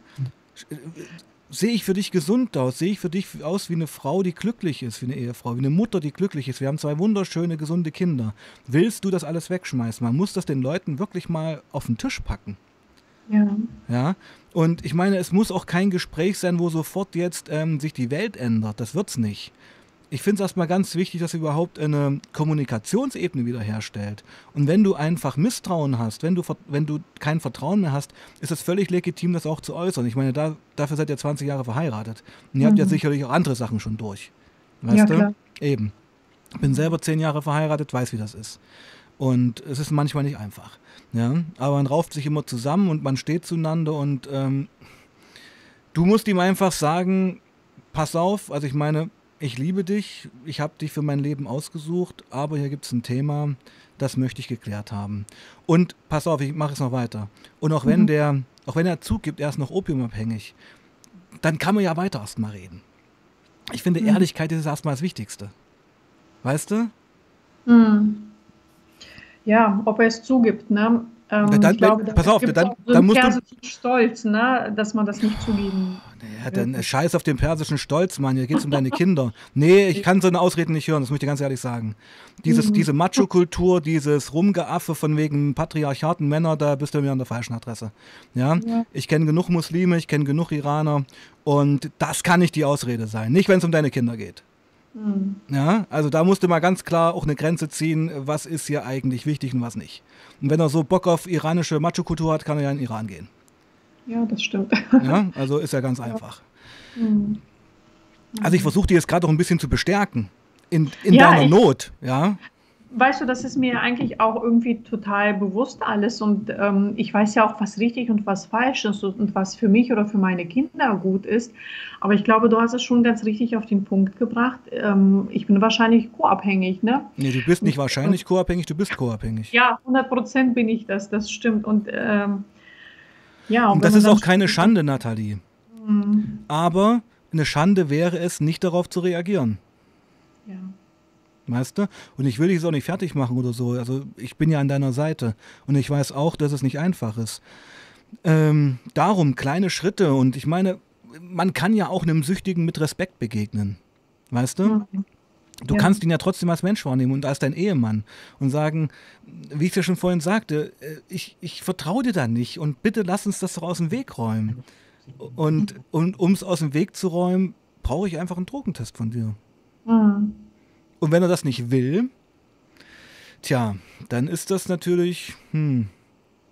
Sehe ich für dich gesund aus? Sehe ich für dich aus wie eine Frau, die glücklich ist, wie eine Ehefrau, wie eine Mutter, die glücklich ist? Wir haben zwei wunderschöne, gesunde Kinder. Willst du das alles wegschmeißen? Man muss das den Leuten wirklich mal auf den Tisch packen. Ja. Ja. Und ich meine, es muss auch kein Gespräch sein, wo sofort jetzt ähm, sich die Welt ändert. Das wird's nicht. Ich finde es erstmal ganz wichtig, dass ihr überhaupt eine Kommunikationsebene wiederherstellt. Und wenn du einfach Misstrauen hast, wenn du, wenn du kein Vertrauen mehr hast, ist es völlig legitim, das auch zu äußern. Ich meine, da, dafür seid ihr 20 Jahre verheiratet. Und ihr mhm. habt ja mhm. sicherlich auch andere Sachen schon durch. Weißt ja, du? Klar. Eben. Bin selber zehn Jahre verheiratet, weiß, wie das ist. Und es ist manchmal nicht einfach. Ja? Aber man rauft sich immer zusammen und man steht zueinander und ähm, du musst ihm einfach sagen, pass auf, also ich meine, ich liebe dich, ich habe dich für mein Leben ausgesucht, aber hier gibt es ein Thema, das möchte ich geklärt haben. Und pass auf, ich mache es noch weiter. Und auch wenn mhm. der, auch wenn er zugibt, er ist noch opiumabhängig, dann kann man ja weiter erstmal reden. Ich finde, mhm. Ehrlichkeit ist erstmal das Wichtigste. Weißt du? Mhm. Ja, ob er es zugibt, ne? Ähm, dann, glaube, pass auf, dann, so dann musst du Stolz, ne, dass man das nicht zugeben. Ja, dann scheiß auf den persischen Stolz, Mann. Hier geht es um deine Kinder. Nee, ich kann so eine Ausrede nicht hören, das muss ich dir ganz ehrlich sagen. Dieses, mhm. Diese Macho-Kultur, dieses Rumgeaffe von wegen patriarchaten Männer, da bist du mir an der falschen Adresse. Ja, ja. ich kenne genug Muslime, ich kenne genug Iraner und das kann nicht die Ausrede sein. Nicht, wenn es um deine Kinder geht. Mhm. Ja, also da musste mal ganz klar auch eine Grenze ziehen, was ist hier eigentlich wichtig und was nicht. Und wenn er so Bock auf iranische Macho-Kultur hat, kann er ja in den Iran gehen. Ja, das stimmt. Ja, also ist ja ganz ja. einfach. Mhm. Also ich versuche dir jetzt gerade auch ein bisschen zu bestärken in, in ja, deiner ich, Not, ja. weißt du, das ist mir eigentlich auch irgendwie total bewusst alles und ähm, ich weiß ja auch, was richtig und was falsch ist und was für mich oder für meine Kinder gut ist. Aber ich glaube, du hast es schon ganz richtig auf den Punkt gebracht. Ähm, ich bin wahrscheinlich co-abhängig, ne? Nee, du bist nicht wahrscheinlich co-abhängig, du bist co-abhängig. Ja, 100 Prozent bin ich das, das stimmt. Und ähm, ja. Und das ist auch keine Schande, Nathalie. Mhm. Aber eine Schande wäre es, nicht darauf zu reagieren. Ja. Weißt du? Und ich will dich jetzt auch nicht fertig machen oder so. Also ich bin ja an deiner Seite. Und ich weiß auch, dass es nicht einfach ist. Ähm, darum kleine Schritte. Und ich meine, man kann ja auch einem Süchtigen mit Respekt begegnen. Weißt du? Du ja. kannst ihn ja trotzdem als Mensch wahrnehmen und als dein Ehemann und sagen, wie ich dir schon vorhin sagte, äh, ich, ich vertraue dir da nicht und bitte lass uns das doch aus dem Weg räumen. Und, und um es aus dem Weg zu räumen, brauche ich einfach einen Drogentest von dir. Mhm. Und wenn er das nicht will, tja, dann ist das natürlich hm,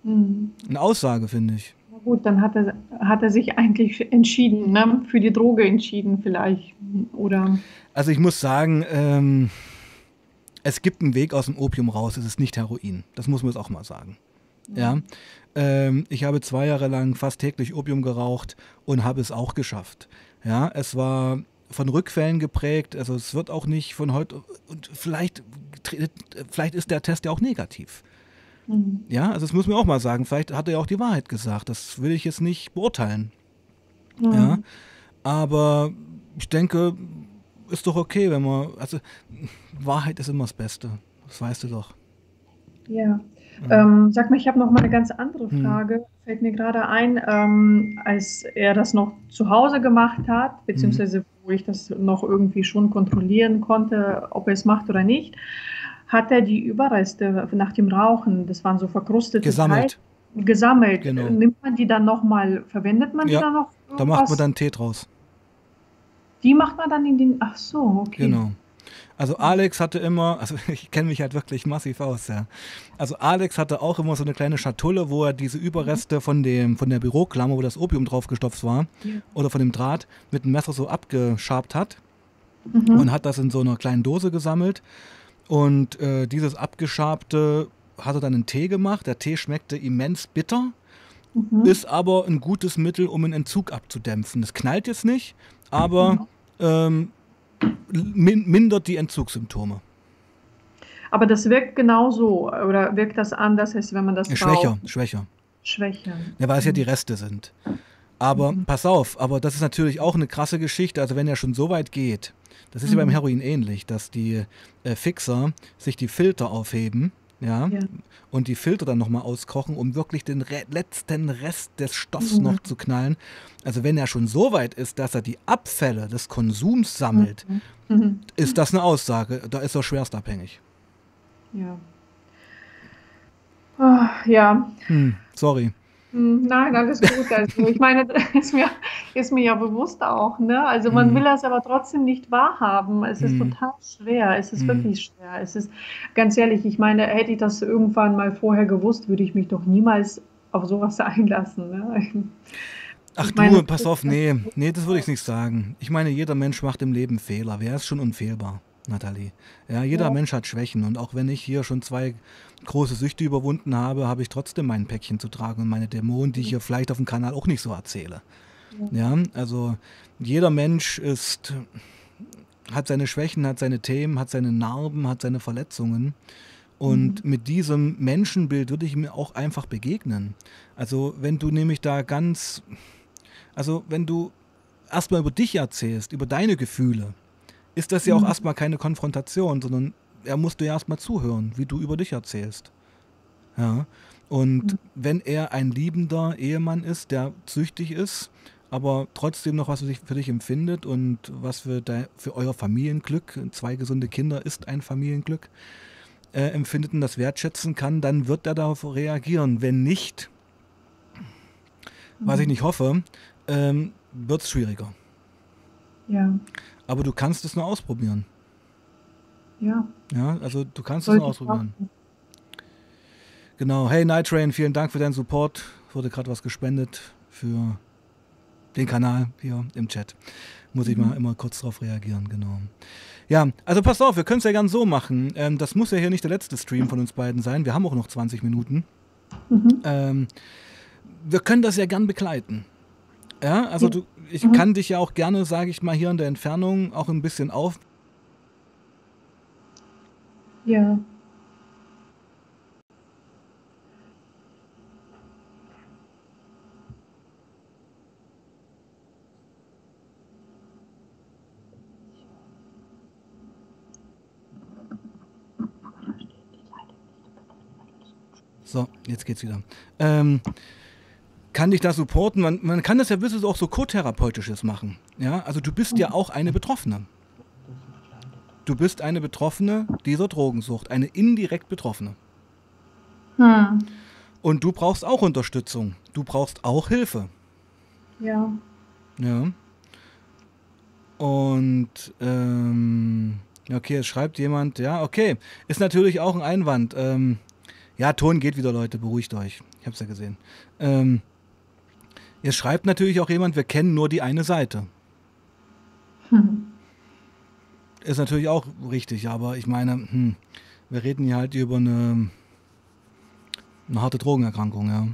mhm. eine Aussage, finde ich. Gut, dann hat er, hat er sich eigentlich entschieden, ne? für die Droge entschieden vielleicht. Oder also ich muss sagen, ähm, es gibt einen Weg aus dem Opium raus, es ist nicht Heroin. Das muss man jetzt auch mal sagen. Ja. Ähm, ich habe zwei Jahre lang fast täglich Opium geraucht und habe es auch geschafft. Ja, es war von Rückfällen geprägt. Also es wird auch nicht von heute und vielleicht, vielleicht ist der Test ja auch negativ. Mhm. Ja, also das muss man auch mal sagen. Vielleicht hat er ja auch die Wahrheit gesagt. Das will ich jetzt nicht beurteilen. Mhm. Ja, aber ich denke, ist doch okay, wenn man, also Wahrheit ist immer das Beste. Das weißt du doch. Ja. Ähm, sag mal, ich habe noch mal eine ganz andere hm. Frage. Hm. Fällt mir gerade ein, ähm, als er das noch zu Hause gemacht hat, beziehungsweise hm. wo ich das noch irgendwie schon kontrollieren konnte, ob er es macht oder nicht, hat er die Überreste nach dem Rauchen, das waren so verkrustete gesammelt. Teil, gesammelt. Genau. Nimmt man die dann noch mal, verwendet man ja, die dann noch? Irgendwas? Da macht man dann Tee draus. Die macht man dann in den, ach so, okay. Genau. Also Alex hatte immer, also ich kenne mich halt wirklich massiv aus, ja. Also Alex hatte auch immer so eine kleine Schatulle, wo er diese Überreste von dem von der Büroklammer, wo das Opium draufgestopft war, ja. oder von dem Draht mit dem Messer so abgeschabt hat mhm. und hat das in so einer kleinen Dose gesammelt. Und äh, dieses abgeschabte hat er dann einen Tee gemacht. Der Tee schmeckte immens bitter, mhm. ist aber ein gutes Mittel, um einen Entzug abzudämpfen. Das knallt jetzt nicht, aber mhm. ähm, mindert die Entzugssymptome. Aber das wirkt genauso oder wirkt das anders, als wenn man das Schwächer, braucht? schwächer. Schwächer. Ja, weil es ja die Reste sind. Aber mhm. pass auf, aber das ist natürlich auch eine krasse Geschichte. Also wenn er schon so weit geht, das ist mhm. ja beim mhm. Heroin ähnlich, dass die äh, Fixer sich die Filter aufheben ja, ja. und die Filter dann nochmal auskochen, um wirklich den Re letzten Rest des Stoffs mhm. noch zu knallen. Also wenn er schon so weit ist, dass er die Abfälle des Konsums sammelt, mhm. mhm. ist das eine Aussage. Da ist er schwerst abhängig. Ja. Oh, ja. Hm, sorry. Hm, nein, alles gut. Also ich meine, ist mir, ist mir ja bewusst auch. Ne? Also man mhm. will das aber trotzdem nicht wahrhaben. Es ist mhm. total schwer. Es ist mhm. wirklich schwer. Es ist ganz ehrlich, ich meine, hätte ich das irgendwann mal vorher gewusst, würde ich mich doch niemals auf sowas einlassen. Ne? Ach ich meine, du, pass auf, nee, nee, das würde ich nicht sagen. Ich meine, jeder Mensch macht im Leben Fehler. Wer ist schon unfehlbar? Nathalie. Ja, jeder ja. Mensch hat Schwächen und auch wenn ich hier schon zwei große Süchte überwunden habe, habe ich trotzdem mein Päckchen zu tragen und meine Dämonen, die ich hier vielleicht auf dem Kanal auch nicht so erzähle. Ja, also jeder Mensch ist, hat seine Schwächen, hat seine Themen, hat seine Narben, hat seine Verletzungen. Und mhm. mit diesem Menschenbild würde ich mir auch einfach begegnen. Also wenn du nämlich da ganz, also wenn du erstmal über dich erzählst, über deine Gefühle, ist das ja auch mhm. erstmal keine Konfrontation, sondern er musste ja erstmal zuhören, wie du über dich erzählst. Ja. Und mhm. wenn er ein liebender Ehemann ist, der süchtig ist, aber trotzdem noch was für dich empfindet und was für, dein, für euer Familienglück, zwei gesunde Kinder ist ein Familienglück, äh, empfindet und das wertschätzen kann, dann wird er darauf reagieren. Wenn nicht, was ich mhm. nicht hoffe, ähm, wird es schwieriger. Ja. Aber du kannst es nur ausprobieren. Ja. Ja, also du kannst Sollte es nur ausprobieren. Genau. Hey Night Train, vielen Dank für deinen Support. Wurde gerade was gespendet für den Kanal hier im Chat. Muss ich mhm. mal immer kurz drauf reagieren, genau. Ja, also pass auf, wir können es ja gern so machen. Ähm, das muss ja hier nicht der letzte Stream von uns beiden sein. Wir haben auch noch 20 Minuten. Mhm. Ähm, wir können das ja gern begleiten. Ja, also du, ich mhm. kann dich ja auch gerne, sage ich mal, hier in der Entfernung auch ein bisschen auf. Ja. So, jetzt geht's wieder. Ähm, kann dich da supporten? Man, man kann das ja bisschen auch so co-therapeutisches machen. Ja, also du bist ja auch eine Betroffene. Du bist eine Betroffene dieser Drogensucht, eine indirekt Betroffene. Hm. Und du brauchst auch Unterstützung. Du brauchst auch Hilfe. Ja. Ja. Und ähm, okay, es schreibt jemand, ja, okay, ist natürlich auch ein Einwand. Ähm, ja, Ton geht wieder, Leute, beruhigt euch. Ich hab's ja gesehen. Ähm, es schreibt natürlich auch jemand, wir kennen nur die eine Seite. Hm. Ist natürlich auch richtig, aber ich meine, hm, wir reden hier halt über eine, eine harte Drogenerkrankung, ja.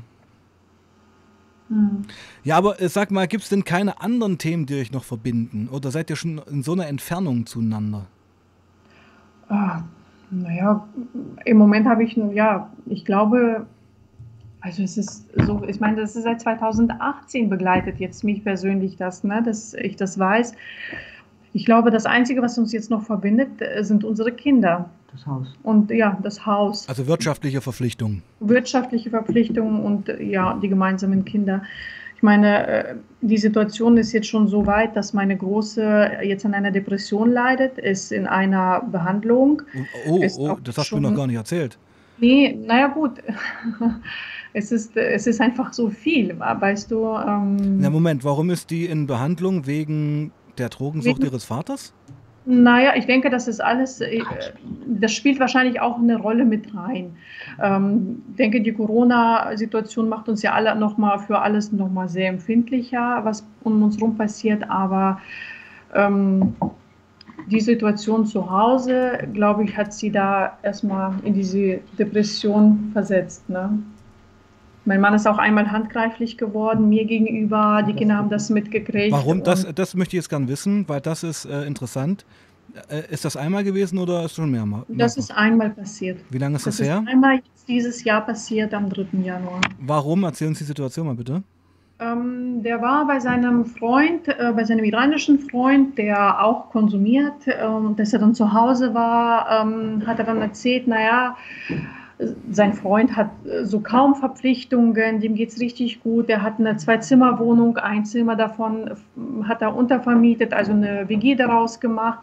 Hm. Ja, aber äh, sag mal, gibt es denn keine anderen Themen, die euch noch verbinden? Oder seid ihr schon in so einer Entfernung zueinander? Ah, naja, im Moment habe ich, ja, ich glaube, also es ist so, ich meine, das ist seit 2018 begleitet jetzt mich persönlich das, ne, dass ich das weiß. Ich glaube, das Einzige, was uns jetzt noch verbindet, äh, sind unsere Kinder. Das Haus. Und ja, das Haus. Also wirtschaftliche Verpflichtungen. Wirtschaftliche Verpflichtungen und ja, die gemeinsamen Kinder. Ich meine, äh, die Situation ist jetzt schon so weit, dass meine Große jetzt an einer Depression leidet, ist in einer Behandlung. Oh, oh, oh das hast du mir noch gar nicht erzählt. Nee, naja gut. Es ist, es ist einfach so viel, weißt du. Ähm, Na Moment, warum ist die in Behandlung wegen der Drogensucht wegen, ihres Vaters? Naja, ich denke, das ist alles, äh, das spielt wahrscheinlich auch eine Rolle mit rein. Ähm, ich denke, die Corona-Situation macht uns ja alle nochmal für alles nochmal sehr empfindlicher, was um uns herum passiert, aber ähm, die Situation zu Hause, glaube ich, hat sie da erstmal in diese Depression versetzt. Ne? Mein Mann ist auch einmal handgreiflich geworden, mir gegenüber. Die Kinder haben das mitgekriegt. Warum? Das, das möchte ich jetzt gerne wissen, weil das ist äh, interessant. Äh, ist das einmal gewesen oder ist schon mehrmals? Das ist einmal passiert. Wie lange ist das, das her? Ist einmal dieses Jahr passiert, am 3. Januar. Warum? Erzähl uns die Situation mal bitte. Ähm, der war bei seinem Freund, äh, bei seinem iranischen Freund, der auch konsumiert. Ähm, dass er dann zu Hause war, ähm, hat er dann erzählt, naja, sein Freund hat äh, so kaum Verpflichtungen, dem geht es richtig gut. Er hat eine Zwei-Zimmer-Wohnung, ein Zimmer davon hat er untervermietet, also eine WG daraus gemacht.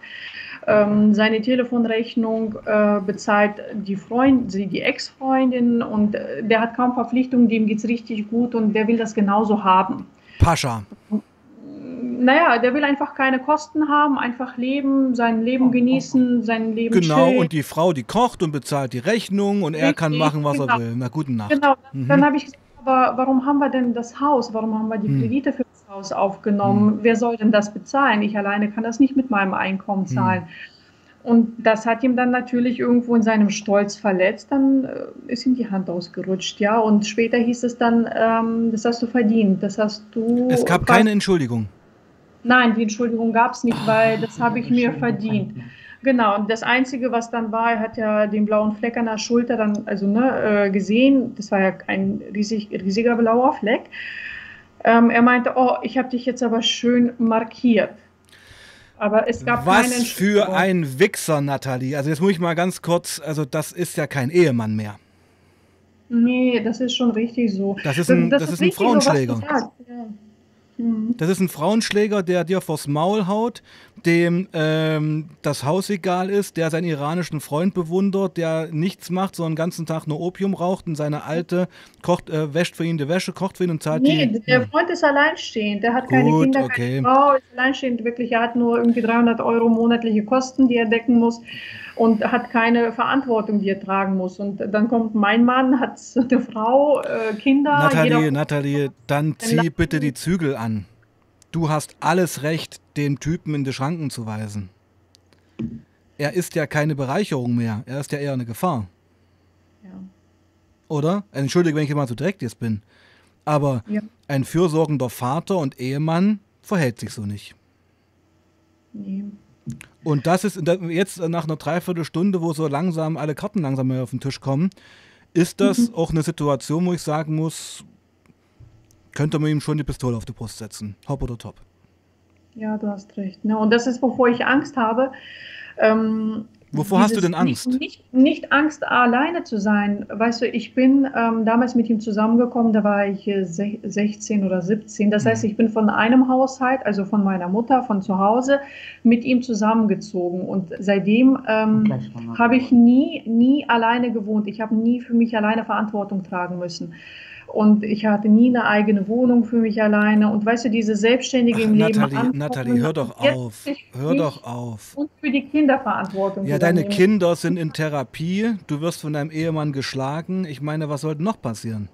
Ähm, seine Telefonrechnung äh, bezahlt die Freund, die Ex-Freundin und äh, der hat kaum Verpflichtungen, dem geht es richtig gut und der will das genauso haben. Pascha naja, der will einfach keine Kosten haben, einfach leben, sein Leben genießen, sein Leben Genau, chillen. und die Frau, die kocht und bezahlt die Rechnung und er kann machen, was genau. er will. Na, guten Nacht. Genau, mhm. dann habe ich gesagt, aber warum haben wir denn das Haus? Warum haben wir die hm. Kredite für das Haus aufgenommen? Hm. Wer soll denn das bezahlen? Ich alleine kann das nicht mit meinem Einkommen hm. zahlen. Hm. Und das hat ihm dann natürlich irgendwo in seinem Stolz verletzt. Dann äh, ist ihm die Hand ausgerutscht, ja. Und später hieß es dann, ähm, das hast du verdient, das hast du. Es gab keine Entschuldigung. Nein, die Entschuldigung gab es nicht, weil das habe ich mir verdient. Genau, und das Einzige, was dann war, er hat ja den blauen Fleck an der Schulter dann also ne, äh, gesehen. Das war ja ein riesig, riesiger blauer Fleck. Ähm, er meinte, oh, ich habe dich jetzt aber schön markiert. Aber es gab Was keine für ein Wichser, Nathalie. Also jetzt muss ich mal ganz kurz, also das ist ja kein Ehemann mehr. Nee, das ist schon richtig so. Das ist ein, das, das ist ein Frauenschläger. So, ja. Mhm. Das ist ein Frauenschläger, der dir vors Maul haut, dem ähm, das Haus egal ist, der seinen iranischen Freund bewundert, der nichts macht, sondern den ganzen Tag nur Opium raucht und seine Alte kocht, äh, wäscht für ihn die Wäsche, kocht für ihn und zahlt nee, die. der Freund ist alleinstehend, der hat keine Gut, Kinder, okay. keine Frau, ist alleinstehend, wirklich, er hat nur irgendwie 300 Euro monatliche Kosten, die er decken muss und hat keine Verantwortung, die er tragen muss. Und dann kommt mein Mann, hat eine Frau, äh, Kinder. Nathalie, Nathalie, dann zieh bitte die Zügel an. Du hast alles Recht, den Typen in die Schranken zu weisen. er ist ja keine Bereicherung mehr, er ist ja eher eine Gefahr. Ja. Oder? Entschuldige, wenn ich immer so direkt jetzt bin. Aber Ja. ein fürsorgender Vater und Ehemann verhält sich so nicht. Nee. Und das ist jetzt nach einer Dreiviertelstunde, wo so langsam alle Karten langsam mehr auf den Tisch kommen, ist das auch eine Situation, wo ich sagen muss, könnte man ihm schon die Pistole auf die Brust setzen. Hopp oder top. Ja, du hast recht. Ne? Und das ist, wovor ich Angst habe. Ähm, Wovor hast du denn Angst? Nicht, nicht, nicht Angst, alleine zu sein. Weißt du, ich bin ähm, damals mit ihm zusammengekommen, da war ich äh, sech- 16 oder 17. Das heißt, Mhm. ich bin von einem Haushalt, also von meiner Mutter, von zu Hause, mit ihm zusammengezogen. Und seitdem ähm, habe ich nie, nie alleine gewohnt. Ich habe nie für mich alleine Verantwortung tragen müssen. Und ich hatte nie eine eigene Wohnung für mich alleine. Und weißt du, diese Selbstständige im Ach, Leben. Nathalie, ankommen Nathalie, hör doch auf. Hör doch auf. Und für die Kinder Verantwortung Ja, deine übernehmen. Kinder sind in Therapie, du wirst von deinem Ehemann geschlagen. Ich meine, was sollte noch passieren?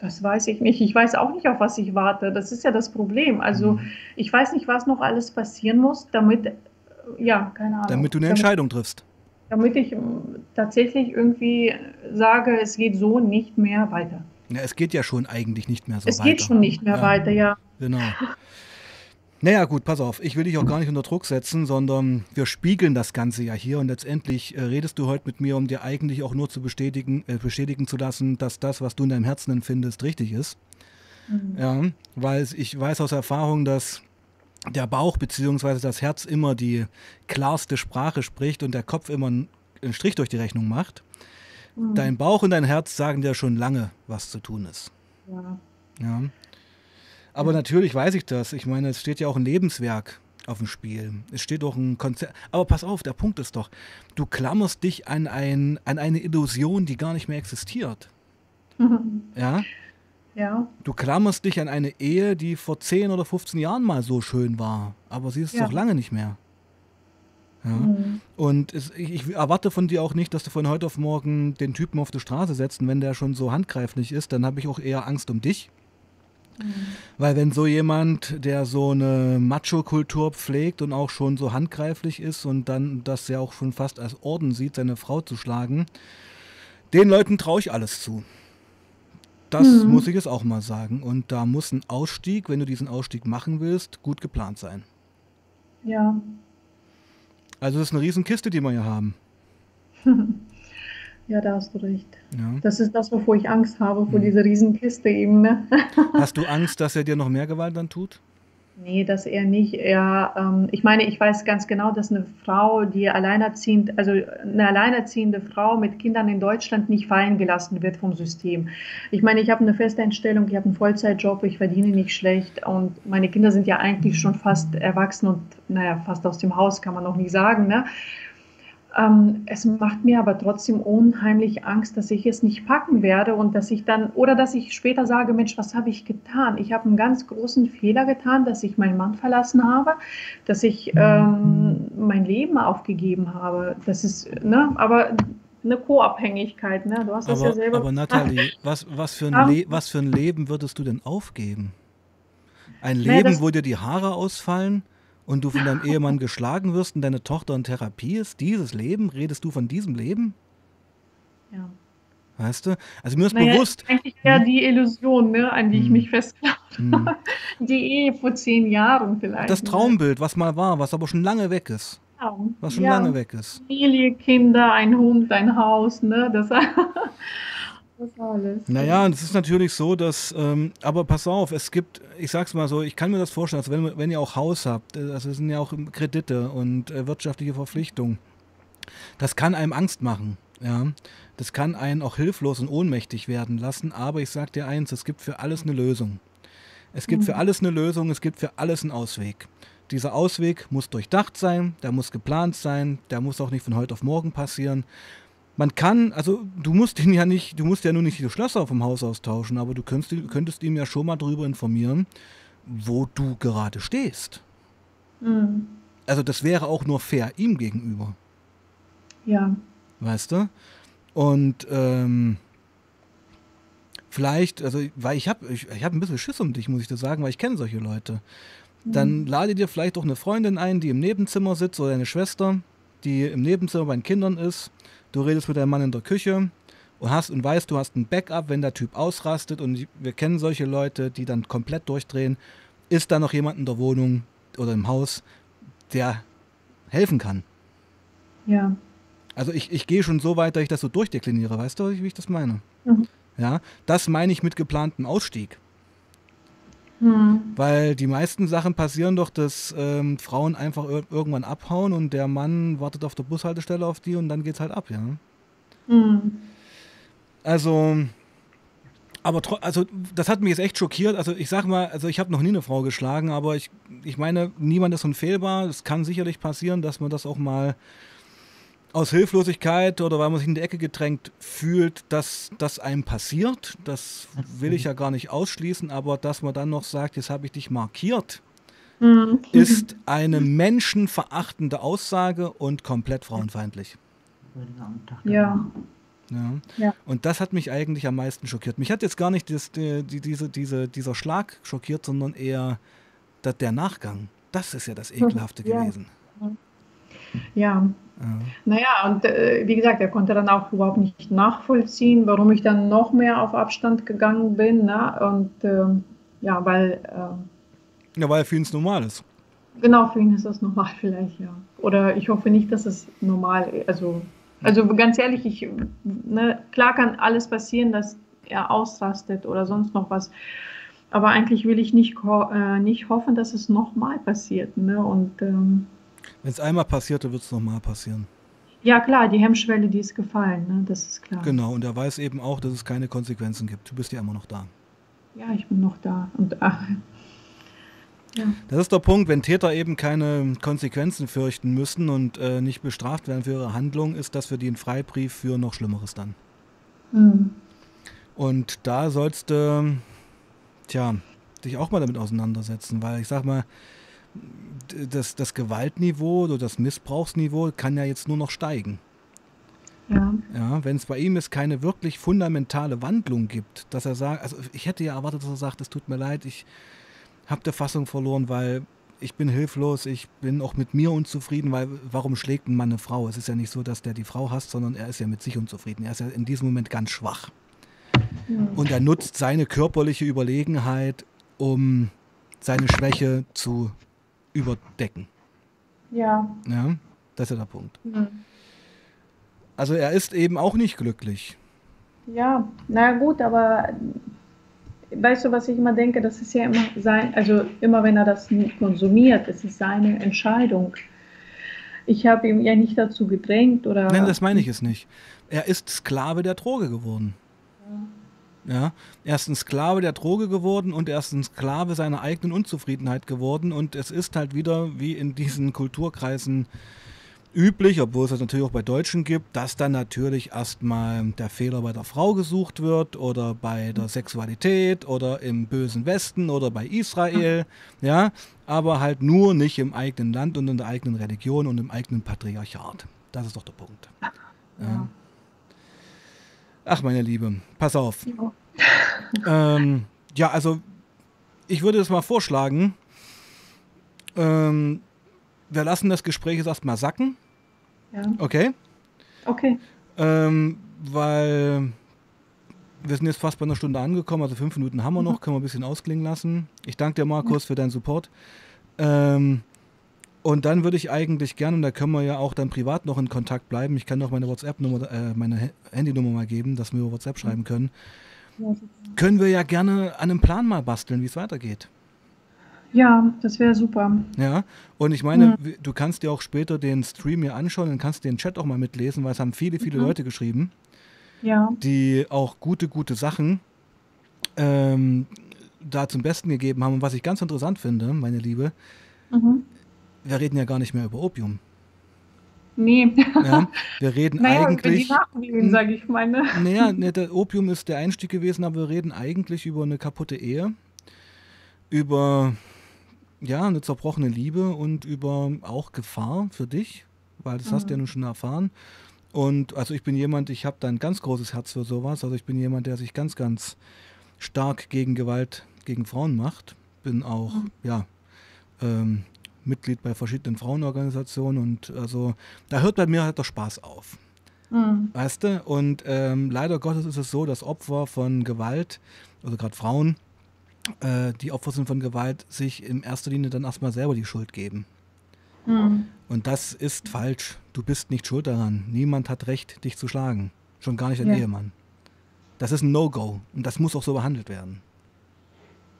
Das weiß ich nicht. Ich weiß auch nicht, auf was ich warte. Das ist ja das Problem. Also Mhm. ich weiß nicht, was noch alles passieren muss, damit, äh, ja, keine Ahnung. Damit du eine damit, Entscheidung triffst. damit ich ähm, tatsächlich irgendwie sage, es geht so nicht mehr weiter. Ja, es geht ja schon eigentlich nicht mehr so es weiter. geht schon nicht mehr Ja. weiter, ja. Genau. Naja, gut, pass auf. Ich will dich auch gar nicht unter Druck setzen, sondern wir spiegeln das Ganze ja hier und letztendlich äh, redest du heute mit mir, um dir eigentlich auch nur zu bestätigen, äh, bestätigen zu lassen, dass das, was du in deinem Herzen empfindest, richtig ist. Mhm. Ja, weil es- ich weiß aus Erfahrung, dass der Bauch bzw. das Herz immer die klarste Sprache spricht und der Kopf immer einen Strich durch die Rechnung macht. Mhm. Dein Bauch und dein Herz sagen dir schon lange, was zu tun ist. ja. Ja. Aber natürlich weiß ich das. Ich meine, es steht ja auch ein Lebenswerk auf dem Spiel. Es steht auch ein Konzert. Aber pass auf, der Punkt ist doch, du klammerst dich an, ein, an eine Illusion, die gar nicht mehr existiert. Ja? ja. Du klammerst dich an eine Ehe, die vor 10 oder 15 Jahren mal so schön war. Aber sie ist Ja. doch lange nicht mehr. Ja. Mhm. Und es, ich, ich erwarte von dir auch nicht, dass du von heute auf morgen den Typen auf die Straße setzt. Und wenn der schon so handgreiflich ist, dann habe ich auch eher Angst um dich. Mhm. Weil wenn so jemand, der so eine Macho-Kultur pflegt und auch schon so handgreiflich ist und dann das ja auch schon fast als Orden sieht, seine Frau zu schlagen, den Leuten traue ich alles zu. Das Mhm. muss ich jetzt auch mal sagen. Und da muss ein Ausstieg, wenn du diesen Ausstieg machen willst, gut geplant sein. Ja. Also das ist eine Riesenkiste, die wir hier haben. Ja, da hast du recht. Ja. Das ist das, wovor ich Angst habe, vor Mhm. dieser Riesenkiste eben. Ne? Hast du Angst, dass er dir noch mehr Gewalt dann tut? Nee, das eher nicht. Er, ähm, ich meine, ich weiß ganz genau, dass eine Frau, die alleinerziehend, also eine alleinerziehende Frau mit Kindern in Deutschland nicht fallen gelassen wird vom System. Ich meine, ich habe eine Festeinstellung, ich habe einen Vollzeitjob, ich verdiene nicht schlecht und meine Kinder sind ja eigentlich schon fast erwachsen und naja, fast aus dem Haus kann man noch nicht sagen. Ne? Ähm, es macht mir aber trotzdem unheimlich Angst, dass ich es nicht packen werde und dass ich dann, oder dass ich später sage, Mensch, was habe ich getan? Ich habe einen ganz großen Fehler getan, dass ich meinen Mann verlassen habe, dass ich ähm, mein Leben aufgegeben habe. Das ist, ne, aber eine Co-Abhängigkeit, ne? Du hast das ja Aber, selber aber Nathalie, was, was, für ein was für ein Leben würdest du denn aufgeben? Ein Naja, Leben, das- wo dir die Haare ausfallen und du von deinem Ehemann geschlagen wirst und deine Tochter in Therapie ist? Dieses Leben? Redest du von diesem Leben? Ja. Weißt du? Also mir ist Naja, bewusst. Eigentlich eher die Illusion, ne, an die ich Hm. mich festklappe. hm, Die Ehe vor zehn Jahren vielleicht. Das ne? Traumbild, was mal war, was aber schon lange weg ist. Ja. Was schon Ja. lange weg ist. Familie, Kinder, ein Hund, ein Haus, ne? Das, das alles. Naja, es ist natürlich so, dass, ähm, aber pass auf, es gibt, ich sag's mal so, ich kann mir das vorstellen, also wenn, wenn ihr auch Haus habt, äh, also es sind ja auch Kredite und äh, wirtschaftliche Verpflichtungen, das kann einem Angst machen, ja. Das kann einen auch hilflos und ohnmächtig werden lassen, aber ich sag dir eins, es gibt für alles eine Lösung. Es gibt für Mhm. alles eine Lösung, es gibt für alles einen Ausweg. Dieser Ausweg muss durchdacht sein, der muss geplant sein, der muss auch nicht von heute auf morgen passieren. Man kann, also du musst ihn ja nicht, du musst ja nur nicht die Schlösser vom Haus austauschen, aber du könntest, könntest ihm ja schon mal darüber informieren, wo du gerade stehst. Mhm. Also das wäre auch nur fair ihm gegenüber, Ja. weißt du? Und ähm, vielleicht, also weil ich habe ich, ich hab ein bisschen Schiss um dich, muss ich dir sagen, weil ich kenne solche Leute. Dann lade dir vielleicht auch eine Freundin ein, die im Nebenzimmer sitzt oder eine Schwester die im Nebenzimmer bei den Kindern ist, du redest mit deinem Mann in der Küche und hast und weißt, du hast ein Backup, wenn der Typ ausrastet und wir kennen solche Leute, die dann komplett durchdrehen, ist da noch jemand in der Wohnung oder im Haus, der helfen kann. Ja. Also ich, ich gehe schon so weit, dass ich das so durchdekliniere, weißt du, wie ich das meine? Mhm. Ja, das meine ich mit geplantem Ausstieg. Mhm. Weil die meisten Sachen passieren doch, dass ähm, Frauen einfach ir irgendwann abhauen und der Mann wartet auf der Bushaltestelle auf die und dann geht's halt ab, ja. Mhm. Also, aber also das hat mich jetzt echt schockiert. Also ich sag mal, also ich habe noch nie eine Frau geschlagen, aber ich, ich meine, niemand ist unfehlbar. Es kann sicherlich passieren, dass man das auch mal aus Hilflosigkeit oder weil man sich in die Ecke gedrängt fühlt, dass das einem passiert. Das will ich ja gar nicht ausschließen, aber dass man dann noch sagt, jetzt habe ich dich markiert, mhm. ist eine menschenverachtende Aussage und komplett frauenfeindlich. Ja. Ja. ja. Und das hat mich eigentlich am meisten schockiert. Mich hat jetzt gar nicht das, die, diese, diese, dieser Schlag schockiert, sondern eher der, der Nachgang. Das ist ja das Ekelhafte ja. gewesen. Ja. ja. Naja, und äh, wie gesagt, er konnte dann auch überhaupt nicht nachvollziehen, warum ich dann noch mehr auf Abstand gegangen bin. Ne? Und äh, ja, weil. Äh, ja, weil für ihn es normal ist. Genau, für ihn ist das normal vielleicht, ja. Oder ich hoffe nicht, dass es normal ist. Also also ganz ehrlich, ich, ne, klar kann alles passieren, dass er ausrastet oder sonst noch was. Aber eigentlich will ich nicht, äh, nicht hoffen, dass es nochmal passiert. Ne? Und, ähm, Wenn es einmal passiert, dann wird es nochmal passieren. Ja, klar, die Hemmschwelle, die ist gefallen, ne? das ist klar. Genau, und er weiß eben auch, dass es keine Konsequenzen gibt. Du bist ja immer noch da. Ja, ich bin noch da. Und ach, das ist der Punkt, wenn Täter eben keine Konsequenzen fürchten müssen und äh, nicht bestraft werden für ihre Handlung, ist das für die ein Freibrief für noch Schlimmeres dann. Mhm. Und da sollst du, tja, dich auch mal damit auseinandersetzen, weil ich sag mal, das, das Gewaltniveau oder das Missbrauchsniveau kann ja jetzt nur noch steigen. Ja. ja Wenn es bei ihm jetzt keine wirklich fundamentale Wandlung gibt, dass er sagt, also ich hätte ja erwartet, dass er sagt, es tut mir leid, ich habe der Fassung verloren, weil ich bin hilflos, ich bin auch mit mir unzufrieden, weil warum schlägt ein Mann eine Frau? Es ist ja nicht so, dass der die Frau hasst, sondern er ist ja mit sich unzufrieden. Er ist ja in diesem Moment ganz schwach. Ja. Und er nutzt seine körperliche Überlegenheit, um seine Schwäche zu überdecken. Ja. Ja, das ist ja der Punkt. Ja. Also er ist eben auch nicht glücklich. Ja, na gut, aber weißt du, was ich immer denke, das ist ja immer sein, also immer wenn er das konsumiert, es ist seine Entscheidung. Ich habe ihm ja nicht dazu gedrängt oder. Nein, das meine ich es nicht. Er ist Sklave der Droge geworden. Ja. ja. Er ist ein Sklave der Droge geworden und er ist ein Sklave seiner eigenen Unzufriedenheit geworden und es ist halt wieder wie in diesen Kulturkreisen üblich, obwohl es das natürlich auch bei Deutschen gibt, dass dann natürlich erstmal der Fehler bei der Frau gesucht wird oder bei der Sexualität oder im bösen Westen oder bei Israel, ja, aber halt nur nicht im eigenen Land und in der eigenen Religion und im eigenen Patriarchat. Das ist doch der Punkt. Ja. Ach, meine Liebe, pass auf. Ja, ähm, ja also ich würde das mal vorschlagen. Ähm, wir lassen das Gespräch jetzt erstmal sacken. Ja. Okay? Okay. Ähm, weil wir sind jetzt fast bei einer Stunde angekommen, also fünf Minuten haben wir noch, mhm. können wir ein bisschen ausklingen lassen. Ich danke dir, Markus, für deinen Support. Ähm, und dann würde ich eigentlich gerne, und da können wir ja auch dann privat noch in Kontakt bleiben. Ich kann noch meine WhatsApp-Nummer, äh, meine Handynummer mal geben, dass wir über WhatsApp schreiben können. Können wir ja gerne an einem Plan mal basteln, wie es weitergeht. Ja, das wäre super. Ja, und ich meine, mhm. du kannst dir auch später den Stream hier anschauen und kannst den Chat auch mal mitlesen, weil es haben viele, viele mhm. Leute geschrieben, ja. die auch gute, gute Sachen ähm, da zum Besten gegeben haben. Und was ich ganz interessant finde, meine Liebe, mhm. Wir reden ja gar nicht mehr über Opium. Nee. Ja, wir reden naja, eigentlich. Die sage ich meine. Naja, ne, der Opium ist der Einstieg gewesen, aber wir reden eigentlich über eine kaputte Ehe, über ja, eine zerbrochene Liebe und über auch Gefahr für dich, weil das mhm. hast du ja nun schon erfahren. Und also ich bin jemand, ich habe da ein ganz großes Herz für sowas. Also ich bin jemand, der sich ganz, ganz stark gegen Gewalt gegen Frauen macht. Bin auch, mhm. ja, ähm, Mitglied bei verschiedenen Frauenorganisationen und also da hört bei mir halt der Spaß auf. Mhm. Weißt du? Und ähm, leider Gottes ist es so, dass Opfer von Gewalt, also gerade Frauen, äh, die Opfer sind von Gewalt, sich in erster Linie dann erstmal selber die Schuld geben. Mhm. Und das ist falsch. Du bist nicht schuld daran. Niemand hat Recht, dich zu schlagen. Schon gar nicht dein ja. Ehemann. Das ist ein No-Go und das muss auch so behandelt werden.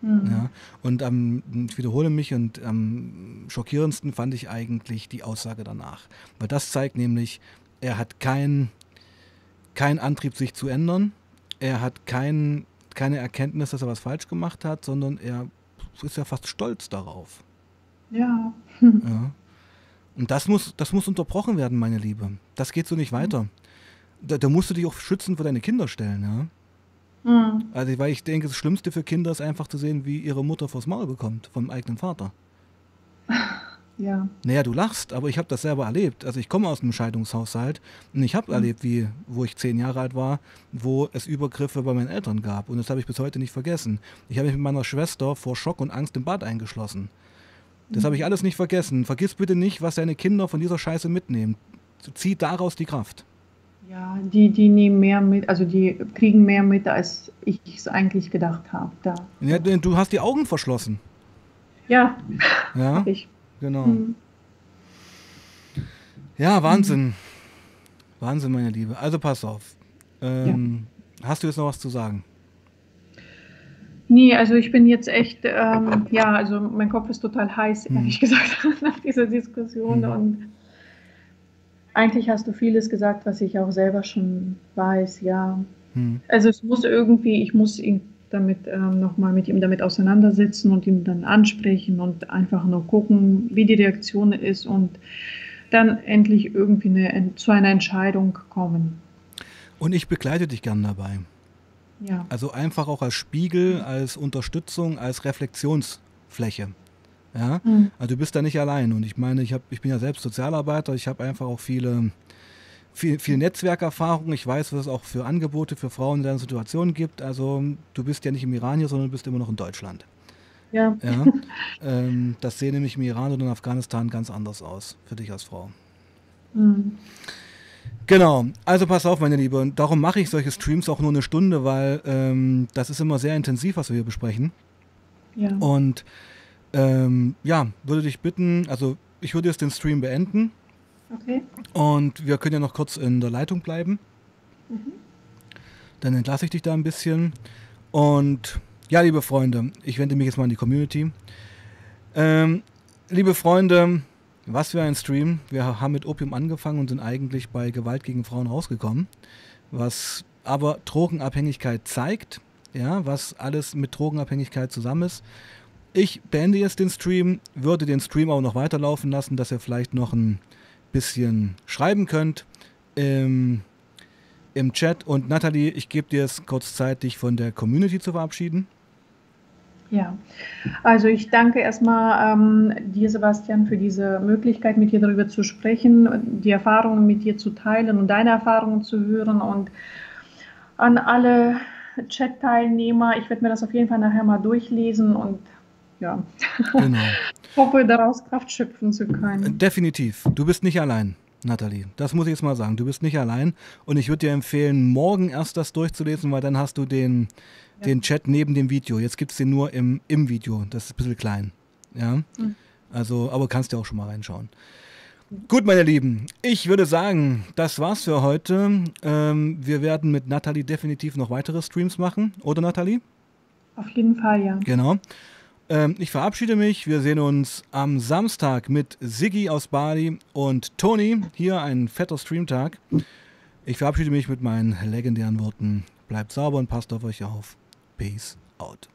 Mhm. Ja, und ähm, ich wiederhole mich und am schockierendsten fand ich eigentlich die Aussage danach. Weil das zeigt nämlich, er hat keinen kein Antrieb, sich zu ändern. Er hat kein, keine Erkenntnis, dass er was falsch gemacht hat, sondern er ist ja fast stolz darauf. Ja. ja. Und das muss, das muss unterbrochen werden, meine Liebe. Das geht so nicht weiter. Da, da musst du dich auch schützen für deine Kinder stellen, ja. Mhm. Also, weil ich denke, das Schlimmste für Kinder ist einfach zu sehen, wie ihre Mutter vors Maul bekommt vom eigenen Vater. Ja. Naja, du lachst, aber ich habe das selber erlebt. Also ich komme aus einem Scheidungshaushalt und ich habe mhm. erlebt, wie, wo ich zehn Jahre alt war, wo es Übergriffe bei meinen Eltern gab. Und das habe ich bis heute nicht vergessen. Ich habe mich mit meiner Schwester vor Schock und Angst im Bad eingeschlossen. Das mhm. habe ich alles nicht vergessen. Vergiss bitte nicht, was deine Kinder von dieser Scheiße mitnehmen. Zieh daraus die Kraft. Ja, die, die nehmen mehr mit, also die kriegen mehr mit, als ich es eigentlich gedacht habe. Ja, du hast die Augen verschlossen. Ja, ja. ich. Genau. Mhm. Ja, Wahnsinn. Mhm. Wahnsinn, meine Liebe. Also pass auf. Ähm, ja. Hast du jetzt noch was zu sagen? Nee, also ich bin jetzt echt, ähm, ja, also mein Kopf ist total heiß, hm. ehrlich gesagt, nach dieser Diskussion. Hm. Und eigentlich hast du vieles gesagt, was ich auch selber schon weiß, ja. Hm. Also es muss irgendwie, ich muss ihn damit ähm, nochmal mit ihm damit auseinandersetzen und ihn dann ansprechen und einfach nur gucken, wie die Reaktion ist und dann endlich irgendwie eine, zu einer Entscheidung kommen. Und ich begleite dich gern dabei. Ja. Also einfach auch als Spiegel, als Unterstützung, als Reflexionsfläche. Ja? Mhm. Also du bist da nicht allein. Und ich meine, ich, hab, ich bin ja selbst Sozialarbeiter, ich habe einfach auch viele viel, viel Netzwerkerfahrung. Ich weiß, was es auch für Angebote für Frauen in deiner Situation gibt. Also du bist ja nicht im Iran hier, sondern du bist immer noch in Deutschland. Ja. ja ähm, das sehen nämlich im Iran und in Afghanistan ganz anders aus für dich als Frau. Mhm. Genau, also pass auf, meine Liebe. Und darum mache ich solche Streams auch nur eine Stunde, weil ähm, das ist immer sehr intensiv, was wir hier besprechen. Ja. Und ähm, ja, würde dich bitten, also ich würde jetzt den Stream beenden Okay. Und wir können ja noch kurz in der Leitung bleiben. Mhm. Dann entlasse ich dich da ein bisschen. Und ja, liebe Freunde, ich wende mich jetzt mal an die Community. Ähm, liebe Freunde, was für ein Stream. Wir haben mit Opium angefangen und sind eigentlich bei Gewalt gegen Frauen rausgekommen. Was aber Drogenabhängigkeit zeigt, ja, was alles mit Drogenabhängigkeit zusammen ist. Ich beende jetzt den Stream, würde den Stream auch noch weiterlaufen lassen, dass ihr vielleicht noch ein bisschen schreiben könnt im, im Chat. Und Nathalie, ich gebe dir es kurz Zeit, dich von der Community zu verabschieden. Ja, also ich danke erstmal ähm, dir, Sebastian, für diese Möglichkeit, mit dir darüber zu sprechen, die Erfahrungen mit dir zu teilen und deine Erfahrungen zu hören. Und an alle Chat-Teilnehmer, ich werde mir das auf jeden Fall nachher mal durchlesen und ja. Genau. hoffe, daraus Kraft schöpfen zu können. Definitiv. Du bist nicht allein. Nathalie, das muss ich jetzt mal sagen. Du bist nicht allein und ich würde dir empfehlen, morgen erst das durchzulesen, weil dann hast du den, ja. den Chat neben dem Video. Jetzt gibt es den nur im, im Video. Das ist ein bisschen klein. Ja. Hm. Also, aber kannst du auch schon mal reinschauen. Gut, meine Lieben, ich würde sagen, das war's für heute. Ähm, wir werden mit Nathalie definitiv noch weitere Streams machen, oder Nathalie? Auf jeden Fall, ja. Genau. Ähm, ich verabschiede mich. Wir sehen uns am Samstag mit Siggi aus Bali und Toni. Hier ein fetter Streamtag. Ich verabschiede mich mit meinen legendären Worten. Bleibt sauber und passt auf euch auf. Peace out.